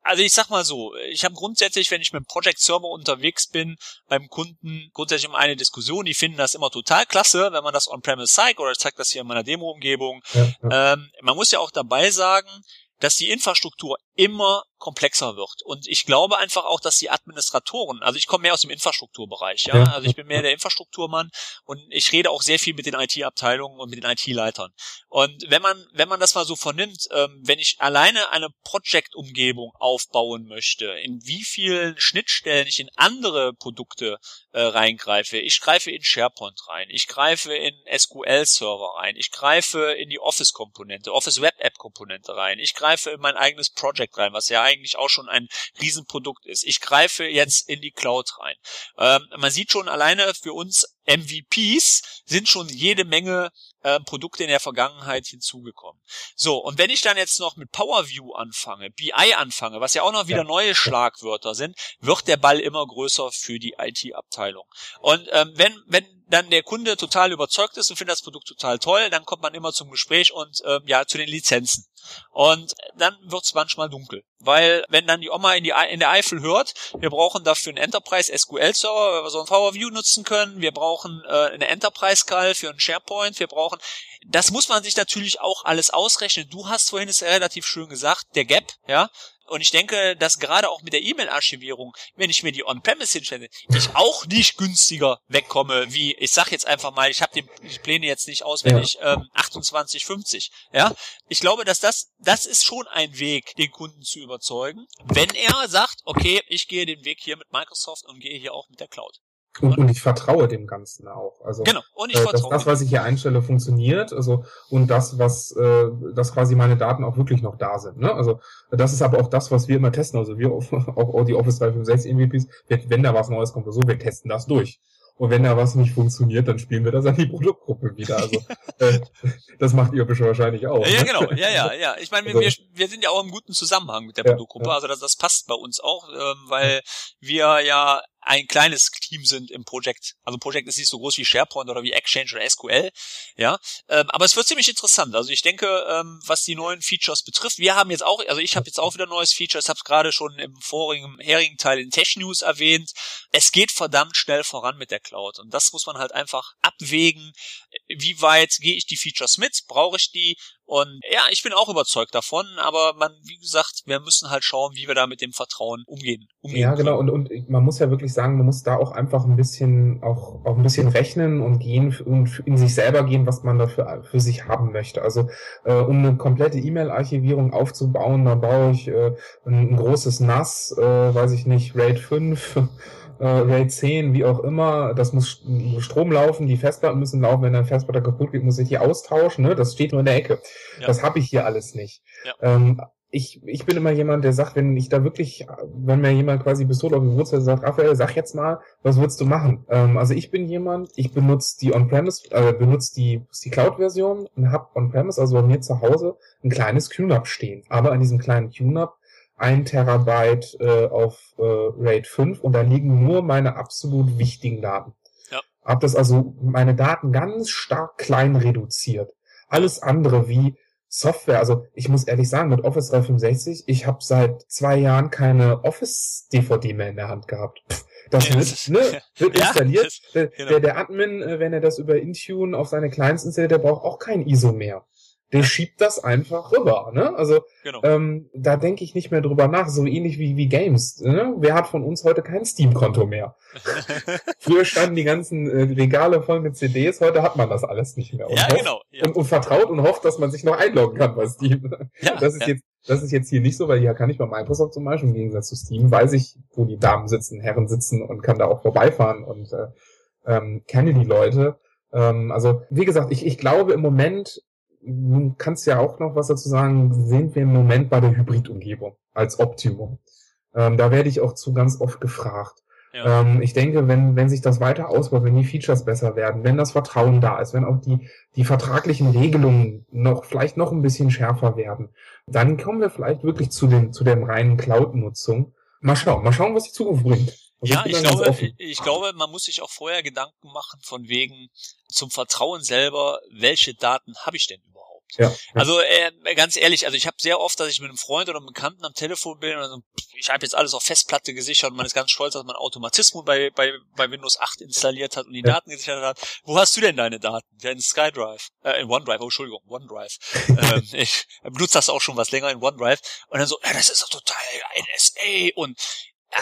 also ich sag mal so, ich habe grundsätzlich, wenn ich mit dem Project Server unterwegs bin, beim Kunden grundsätzlich immer eine Diskussion, die finden das immer total klasse, wenn man das on-premise zeigt oder ich zeige das hier in meiner Demo-Umgebung. Ja, ja. ähm, man muss ja auch dabei sagen, dass die Infrastruktur immer komplexer wird. Und ich glaube einfach auch, dass die Administratoren, also ich komme mehr aus dem Infrastrukturbereich, ja, also ich bin mehr der Infrastrukturmann und ich rede auch sehr viel mit den IT-Abteilungen und mit den IT-Leitern. Und wenn man, wenn man das mal so vernimmt, ähm, wenn ich alleine eine Project-Umgebung aufbauen möchte, in wie vielen Schnittstellen ich in andere Produkte äh, reingreife, ich greife in SharePoint rein, ich greife in SQL-Server rein, ich greife in die Office-Komponente, Office Web App-Komponente rein, ich greife in mein eigenes Project direkt rein, was ja eigentlich auch schon ein Riesenprodukt ist. Ich greife jetzt in die Cloud rein. Ähm, man sieht schon alleine für uns MVPs sind schon jede Menge äh, Produkte in der Vergangenheit hinzugekommen. So, und wenn ich dann jetzt noch mit PowerView anfange, BI anfange, was ja auch noch wieder ja. neue Schlagwörter sind, wird der Ball immer größer für die IT-Abteilung. Und ähm, wenn, wenn dann der Kunde total überzeugt ist und findet das Produkt total toll, dann kommt man immer zum Gespräch und ähm, ja zu den Lizenzen. Und dann wird's manchmal dunkel. Weil wenn dann die Oma in, die, in der Eifel hört, wir brauchen dafür einen Enterprise SQL Server, weil wir so ein PowerView nutzen können, wir brauchen äh, eine Enterprise Call für einen SharePoint, wir brauchen, das muss man sich natürlich auch alles ausrechnen. Du hast vorhin es relativ schön gesagt, der Gap, ja, und ich denke, dass gerade auch mit der E-Mail-Archivierung, wenn ich mir die On-Premise hinstelle, ich auch nicht günstiger wegkomme, wie, ich sag jetzt einfach mal, ich habe die, Pläne jetzt nicht auswendig, ja. ähm, 2850. Ja, ich glaube, dass das, das ist schon ein Weg, den Kunden zu überzeugen, wenn er sagt, okay, ich gehe den Weg hier mit Microsoft und gehe hier auch mit der Cloud. Und, und ich vertraue dem Ganzen auch. Also genau. und ich äh, vertraue dass das, was ich hier einstelle, funktioniert. Also und das, was, äh, dass quasi meine Daten auch wirklich noch da sind. Ne? Also das ist aber auch das, was wir immer testen. Also wir (laughs) auch die Office 365 MVPs, wenn da was Neues kommt oder so, wir testen das durch. Und wenn da was nicht funktioniert, dann spielen wir das an die Produktgruppe wieder. Also (laughs) äh, das macht ihr wahrscheinlich auch. Ja, ne? genau. Ja, ja, ja. Ich meine, also, wir, wir sind ja auch im guten Zusammenhang mit der ja, Produktgruppe. Ja. Also das, das passt bei uns auch, ähm, weil wir ja ein kleines Team sind im Projekt. Also Projekt ist nicht so groß wie SharePoint oder wie Exchange oder SQL, ja. Ähm, aber es wird ziemlich interessant. Also ich denke, ähm, was die neuen Features betrifft, wir haben jetzt auch, also ich habe jetzt auch wieder neues Feature. Ich habe es gerade schon im vorigen, herigen Teil in Tech News erwähnt. Es geht verdammt schnell voran mit der Cloud und das muss man halt einfach abwägen. Wie weit gehe ich die Features mit? Brauche ich die? Und ja, ich bin auch überzeugt davon, aber man, wie gesagt, wir müssen halt schauen, wie wir da mit dem Vertrauen umgehen. umgehen ja, genau, und, und man muss ja wirklich sagen, man muss da auch einfach ein bisschen, auch, auch ein bisschen rechnen und gehen und in sich selber gehen, was man dafür für sich haben möchte. Also äh, um eine komplette E-Mail-Archivierung aufzubauen, da baue ich äh, ein, ein großes NAS, äh, weiß ich nicht, RAID 5 äh, RAID 10, wie auch immer, das muss Strom laufen, die Festplatten müssen laufen, wenn ein Festplatte kaputt geht, muss ich die austauschen, ne? das steht nur in der Ecke. Ja. Das habe ich hier alles nicht. Ja. Ähm, ich, ich bin immer jemand, der sagt, wenn ich da wirklich, wenn mir jemand quasi Pistole auf die Wurzel sagt, Raphael, sag jetzt mal, was würdest du machen? Ähm, also ich bin jemand, ich benutze die On-Premise, äh, benutze die, die Cloud-Version und habe On-Premise, also bei mir zu Hause, ein kleines QNAP stehen. Aber an diesem kleinen QNAP ein Terabyte äh, auf äh, RAID 5 und da liegen nur meine absolut wichtigen Daten. Ja. Hab das also meine Daten ganz stark klein reduziert. Alles andere wie Software, also ich muss ehrlich sagen, mit Office 365, ich habe seit zwei Jahren keine Office-DVD mehr in der Hand gehabt. das wird, ne, (laughs) wird ja, installiert. Genau. der, der, der Admin, äh, wenn er das über Intune auf seine Clients installiert, der braucht auch kein ISO mehr der schiebt das einfach rüber. Ne? Also genau. ähm, da denke ich nicht mehr drüber nach, so ähnlich wie, wie Games. Ne? Wer hat von uns heute kein Steam-Konto mehr? (laughs) Früher standen die ganzen äh, Regale voll mit CDs, heute hat man das alles nicht mehr. Und ja, hofft, genau. Ja. Und, und, vertraut und hofft, dass man sich noch einloggen kann bei Steam. Ja, das ist ja. jetzt das ist jetzt hier nicht so, weil hier kann ich bei Microsoft zum Beispiel im Gegensatz zu Steam weiß ich, wo die Damen sitzen, Herren sitzen und kann da auch vorbeifahren und äh, ähm, kenne die Leute. Ähm, also wie gesagt, ich, ich glaube im Moment du kannst ja auch noch was dazu sagen, sind wir im Moment bei der Hybridumgebung als Optimum. Ähm, da werde ich auch zu ganz oft gefragt. Ja. Ähm, ich denke, wenn, wenn sich das weiter ausbaut, wenn die Features besser werden, wenn das Vertrauen da ist, wenn auch die, die vertraglichen Regelungen noch, vielleicht noch ein bisschen schärfer werden, dann kommen wir vielleicht wirklich zu den, zu der reinen Cloud-Nutzung. Mal schauen, mal schauen, was die Zukunft bringt. Also ja, ich, ich glaube, ich glaube, man muss sich auch vorher Gedanken machen von wegen zum Vertrauen selber, welche Daten habe ich denn überhaupt? Ja, Also äh, ganz ehrlich, also ich habe sehr oft, dass ich mit einem Freund oder einem Bekannten am Telefon bin und also, ich habe jetzt alles auf Festplatte gesichert und man ist ganz stolz, dass man Automatismus bei, bei, bei Windows 8 installiert hat und die ja. Daten gesichert hat. Wo hast du denn deine Daten? Ja, in SkyDrive, äh, in OneDrive, oh Entschuldigung, OneDrive. (laughs) ähm, ich benutze das auch schon was länger in OneDrive und dann so, ja, das ist doch total NSA und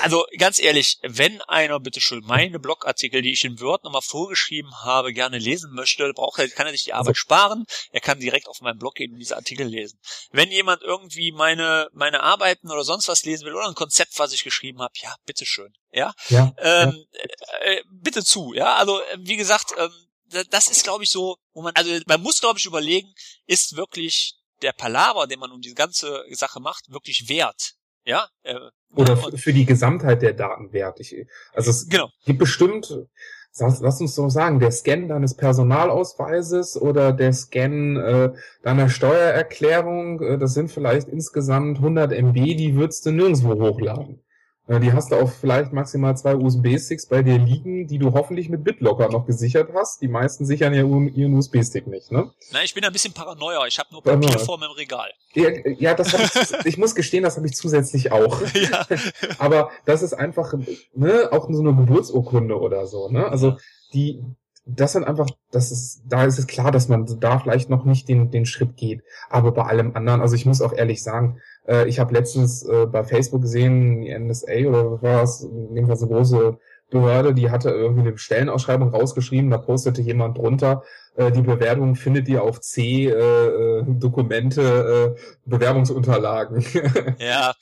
also ganz ehrlich, wenn einer bitte schön meine Blogartikel, die ich in Word nochmal vorgeschrieben habe, gerne lesen möchte, braucht er, kann er sich die Arbeit sparen. Er kann direkt auf meinen Blog gehen und diese Artikel lesen. Wenn jemand irgendwie meine meine Arbeiten oder sonst was lesen will oder ein Konzept, was ich geschrieben habe, ja, bitteschön, ja, ja, ähm, ja. Äh, bitte zu, ja. Also wie gesagt, ähm, das ist glaube ich so, wo man also man muss glaube ich überlegen, ist wirklich der Palaver, den man um diese ganze Sache macht, wirklich wert. Ja? Äh, Oder für die Gesamtheit der Daten wert. Ich, also es genau. gibt bestimmt, lass uns so sagen, der Scan deines Personalausweises oder der Scan äh, deiner Steuererklärung, äh, das sind vielleicht insgesamt 100 MB, die würdest du nirgendwo hochladen. Äh, die hast du auf vielleicht maximal zwei USB-Sticks bei dir liegen, die du hoffentlich mit BitLocker noch gesichert hast. Die meisten sichern ja ihren USB-Stick nicht, ne? Nein, ich bin ein bisschen paranoia. Ich habe nur Papierform im Regal. Ja, ja das ich, (laughs) ich muss gestehen, das habe ich zusätzlich auch. (laughs) Ja. (laughs) Aber das ist einfach, ne, auch so eine Geburtsurkunde oder so, ne? Also die, das sind einfach, das ist, da ist es klar, dass man da vielleicht noch nicht den, den Schritt geht. Aber bei allem anderen, also ich muss auch ehrlich sagen, äh, ich habe letztens äh, bei Facebook gesehen, die NSA oder was war es, jedenfalls eine große Behörde, die hatte irgendwie eine Stellenausschreibung rausgeschrieben, da postete jemand drunter, äh, die Bewerbung findet ihr auf C, äh, äh Dokumente, äh, Bewerbungsunterlagen. (laughs) ja,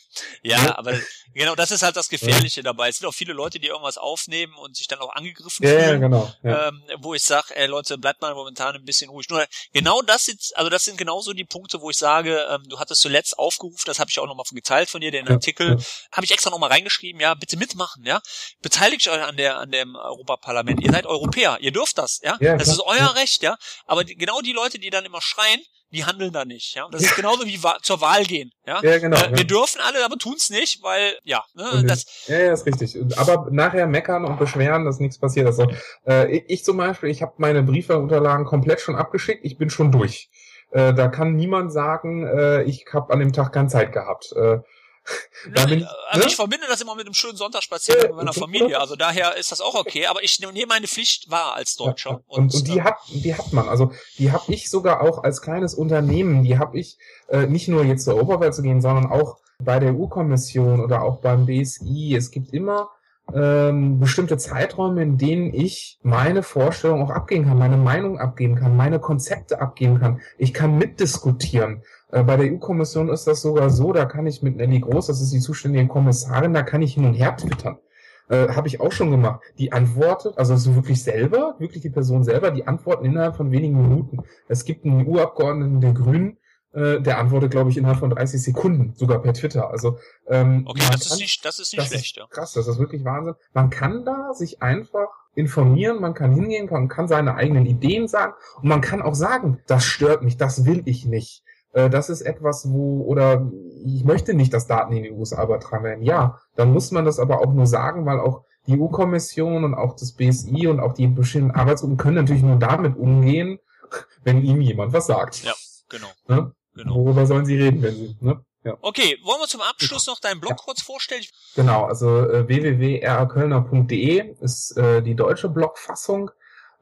ja, aber genau, das ist halt das Gefährliche ja. dabei. Es sind auch viele Leute, die irgendwas aufnehmen und sich dann auch angegriffen ja, fühlen. Ja, genau. Ja. Ähm, wo ich sage, ey Leute, bleibt mal momentan ein bisschen ruhig. Nur genau das sind, also das sind genauso die Punkte, wo ich sage, ähm, du hattest zuletzt aufgerufen, das habe ich auch nochmal geteilt von dir, den Artikel, habe ich extra nochmal reingeschrieben, ja, bitte mitmachen, ja. Beteiligt euch an der an dem Europaparlament. Ihr seid Europäer, ihr dürft das, ja. das ist euer Recht, ja. Aber die, genau die Leute, die dann immer schreien, die handeln da nicht, ja. Und das (laughs) ist genauso wie zur Wahl gehen, ja. ja genau. Äh, wir ja. dürfen alle, aber tun's nicht, weil, ja, ne, das. Ja, ja, ist richtig. Aber nachher meckern und beschweren, dass nichts passiert. Also, äh, ich zum Beispiel, ich habe meine Briefeunterlagen komplett schon abgeschickt, ich bin schon durch. Äh, da kann niemand sagen, äh, ich habe an dem Tag keine Zeit gehabt. Äh, bin, also ne? ich verbinde das immer mit einem schönen Sonntagsspaziergang mit meiner Familie. Also daher ist das auch okay. Aber ich nehme meine Pflicht wahr als Deutscher. Ja, und, und, und, die hat, die hat man. Also die habe ich sogar auch als kleines Unternehmen. Die habe ich äh, nicht nur jetzt zur Oberwelt zu gehen, sondern auch bei der EU-Kommission oder auch beim BSI. Es gibt immer ähm, bestimmte Zeiträume, in denen ich meine Vorstellung auch abgeben kann, meine Meinung abgeben kann, meine Konzepte abgeben kann. Ich kann mitdiskutieren. Äh, bei der EU-Kommission ist das sogar so, da kann ich mit Nelly Groß, das ist die zuständige Kommissarin, da kann ich hin und her twittern. Äh, Habe ich auch schon gemacht. Die antwortet, also so wirklich selber, wirklich die Person selber, die antworten innerhalb von wenigen Minuten. Es gibt einen EU-Abgeordneten der Grünen, äh, der antwortet, glaube ich, innerhalb von 30 Sekunden, sogar per Twitter. Also ähm, okay, das ist nicht, das ist nicht das schlecht. Ist ja. Krass, das ist wirklich Wahnsinn. Man kann da sich einfach informieren, man kann hingehen, man kann seine eigenen Ideen sagen und man kann auch sagen, das stört mich, das will ich nicht. Äh, das ist etwas, wo, oder ich möchte nicht, dass Daten in die USA übertragen werden. Ja, dann muss man das aber auch nur sagen, weil auch die EU-Kommission und auch das BSI und auch die verschiedenen Arbeitsgruppen können natürlich nur damit umgehen, (laughs) wenn ihnen jemand was sagt. Ja, genau. Ne? Genau. Worüber sollen sie reden, wenn sie, ne? Ja. Okay, wollen wir zum Abschluss noch deinen Blog ja. kurz vorstellen? Genau, also äh, www.rakölner.de ist äh, die deutsche Blogfassung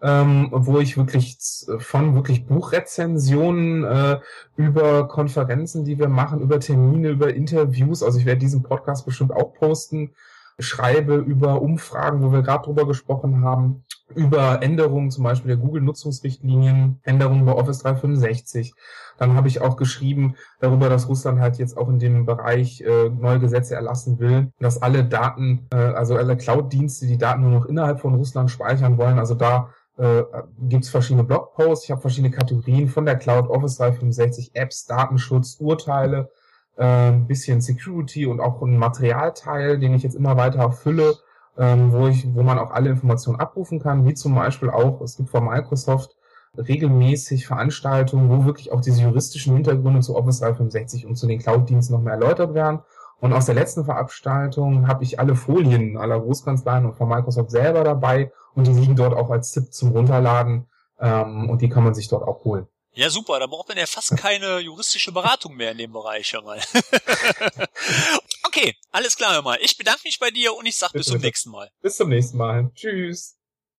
ähm, wo ich wirklich von wirklich Buchrezensionen äh, über Konferenzen, die wir machen, über Termine, über Interviews, also ich werde diesen Podcast bestimmt auch posten, schreibe über Umfragen, wo wir gerade drüber gesprochen haben, über Änderungen zum Beispiel der Google-Nutzungsrichtlinien, Änderungen bei Office 365. Dann habe ich auch geschrieben darüber, dass Russland halt jetzt auch in dem Bereich äh, neue Gesetze erlassen will, dass alle Daten, äh, also alle Cloud-Dienste die Daten nur noch innerhalb von Russland speichern wollen. Also da äh, gibt es verschiedene Blogposts. Ich habe verschiedene Kategorien von der Cloud Office 365 Apps, Datenschutz, Urteile, äh, bisschen Security und auch ein Materialteil, den ich jetzt immer weiter fülle, ähm, wo ich, wo man auch alle Informationen abrufen kann, wie zum Beispiel auch, es gibt von Microsoft regelmäßig Veranstaltungen, wo wirklich auch diese juristischen Hintergründe zu Office 365 und zu den Cloud-Diensten noch mehr erläutert werden. Und aus der letzten Veranstaltung habe ich alle Folien aller Großkanzleien und von Microsoft selber dabei und die liegen dort auch als ZIP zum Runterladen ähm, und die kann man sich dort auch holen. Ja, super. Da braucht man ja fast keine juristische Beratung mehr in dem Bereich, hör mal. (laughs) okay, alles klar, hör mal. Ich bedanke mich bei dir und ich sag bis zum nächsten Mal. Bis zum nächsten Mal. Tschüss.